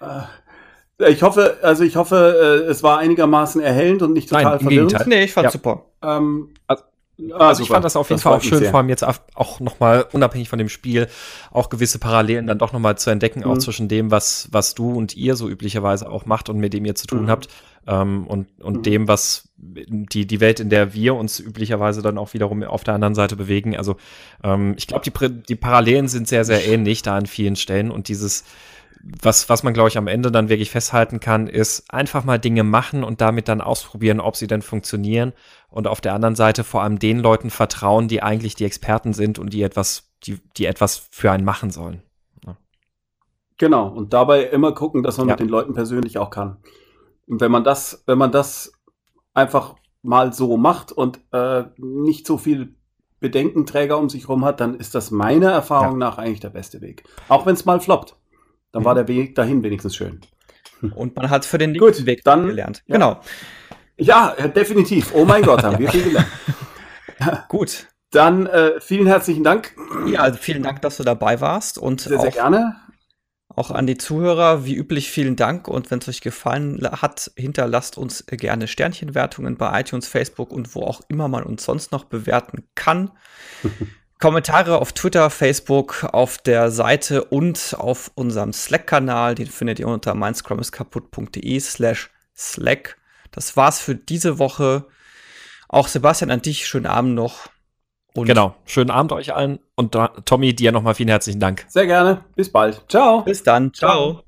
Äh, ich hoffe, also ich hoffe, äh, es war einigermaßen erhellend und nicht total Nein, verwirrend. Nee, ich fand's ja. super. Ähm, also, also super. ich fand das auf jeden das Fall auch schön, vor allem jetzt auch nochmal unabhängig von dem Spiel, auch gewisse Parallelen dann doch nochmal zu entdecken, mhm. auch zwischen dem, was, was du und ihr so üblicherweise auch macht und mit dem ihr zu tun mhm. habt. ähm, und, und mhm. dem, was die, die Welt, in der wir uns üblicherweise dann auch wiederum auf der anderen Seite bewegen. Also ähm, ich glaube, die, die Parallelen sind sehr, sehr ähnlich da an vielen Stellen und dieses was, was man, glaube ich, am Ende dann wirklich festhalten kann, ist einfach mal Dinge machen und damit dann ausprobieren, ob sie denn funktionieren. Und auf der anderen Seite vor allem den Leuten vertrauen, die eigentlich die Experten sind und die etwas, die, die etwas für einen machen sollen. Ja. Genau. Und dabei immer gucken, dass man ja. mit den Leuten persönlich auch kann. Und wenn man das, wenn man das einfach mal so macht und äh, nicht so viel Bedenkenträger um sich herum hat, dann ist das meiner Erfahrung ja. nach eigentlich der beste Weg. Auch wenn es mal floppt. Dann war der Weg dahin wenigstens schön. Und man hat für den nächsten Weg dann gelernt. Ja. Genau. Ja, definitiv. Oh mein Gott, haben wir viel gelernt. Gut. Dann äh, vielen herzlichen Dank. Ja, also vielen Dank, dass du dabei warst. Und sehr, sehr gerne. Auch an die Zuhörer, wie üblich, vielen Dank. Und wenn es euch gefallen hat, hinterlasst uns gerne Sternchenwertungen bei iTunes, Facebook und wo auch immer man uns sonst noch bewerten kann. Kommentare auf Twitter, Facebook, auf der Seite und auf unserem Slack-Kanal. Den findet ihr unter meinscrumiskaputt.de slash Slack. Das war's für diese Woche. Auch Sebastian an dich, schönen Abend noch. Und genau, schönen Abend euch allen und Tommy, dir nochmal vielen herzlichen Dank. Sehr gerne. Bis bald. Ciao. Bis dann. Ciao. Ciao.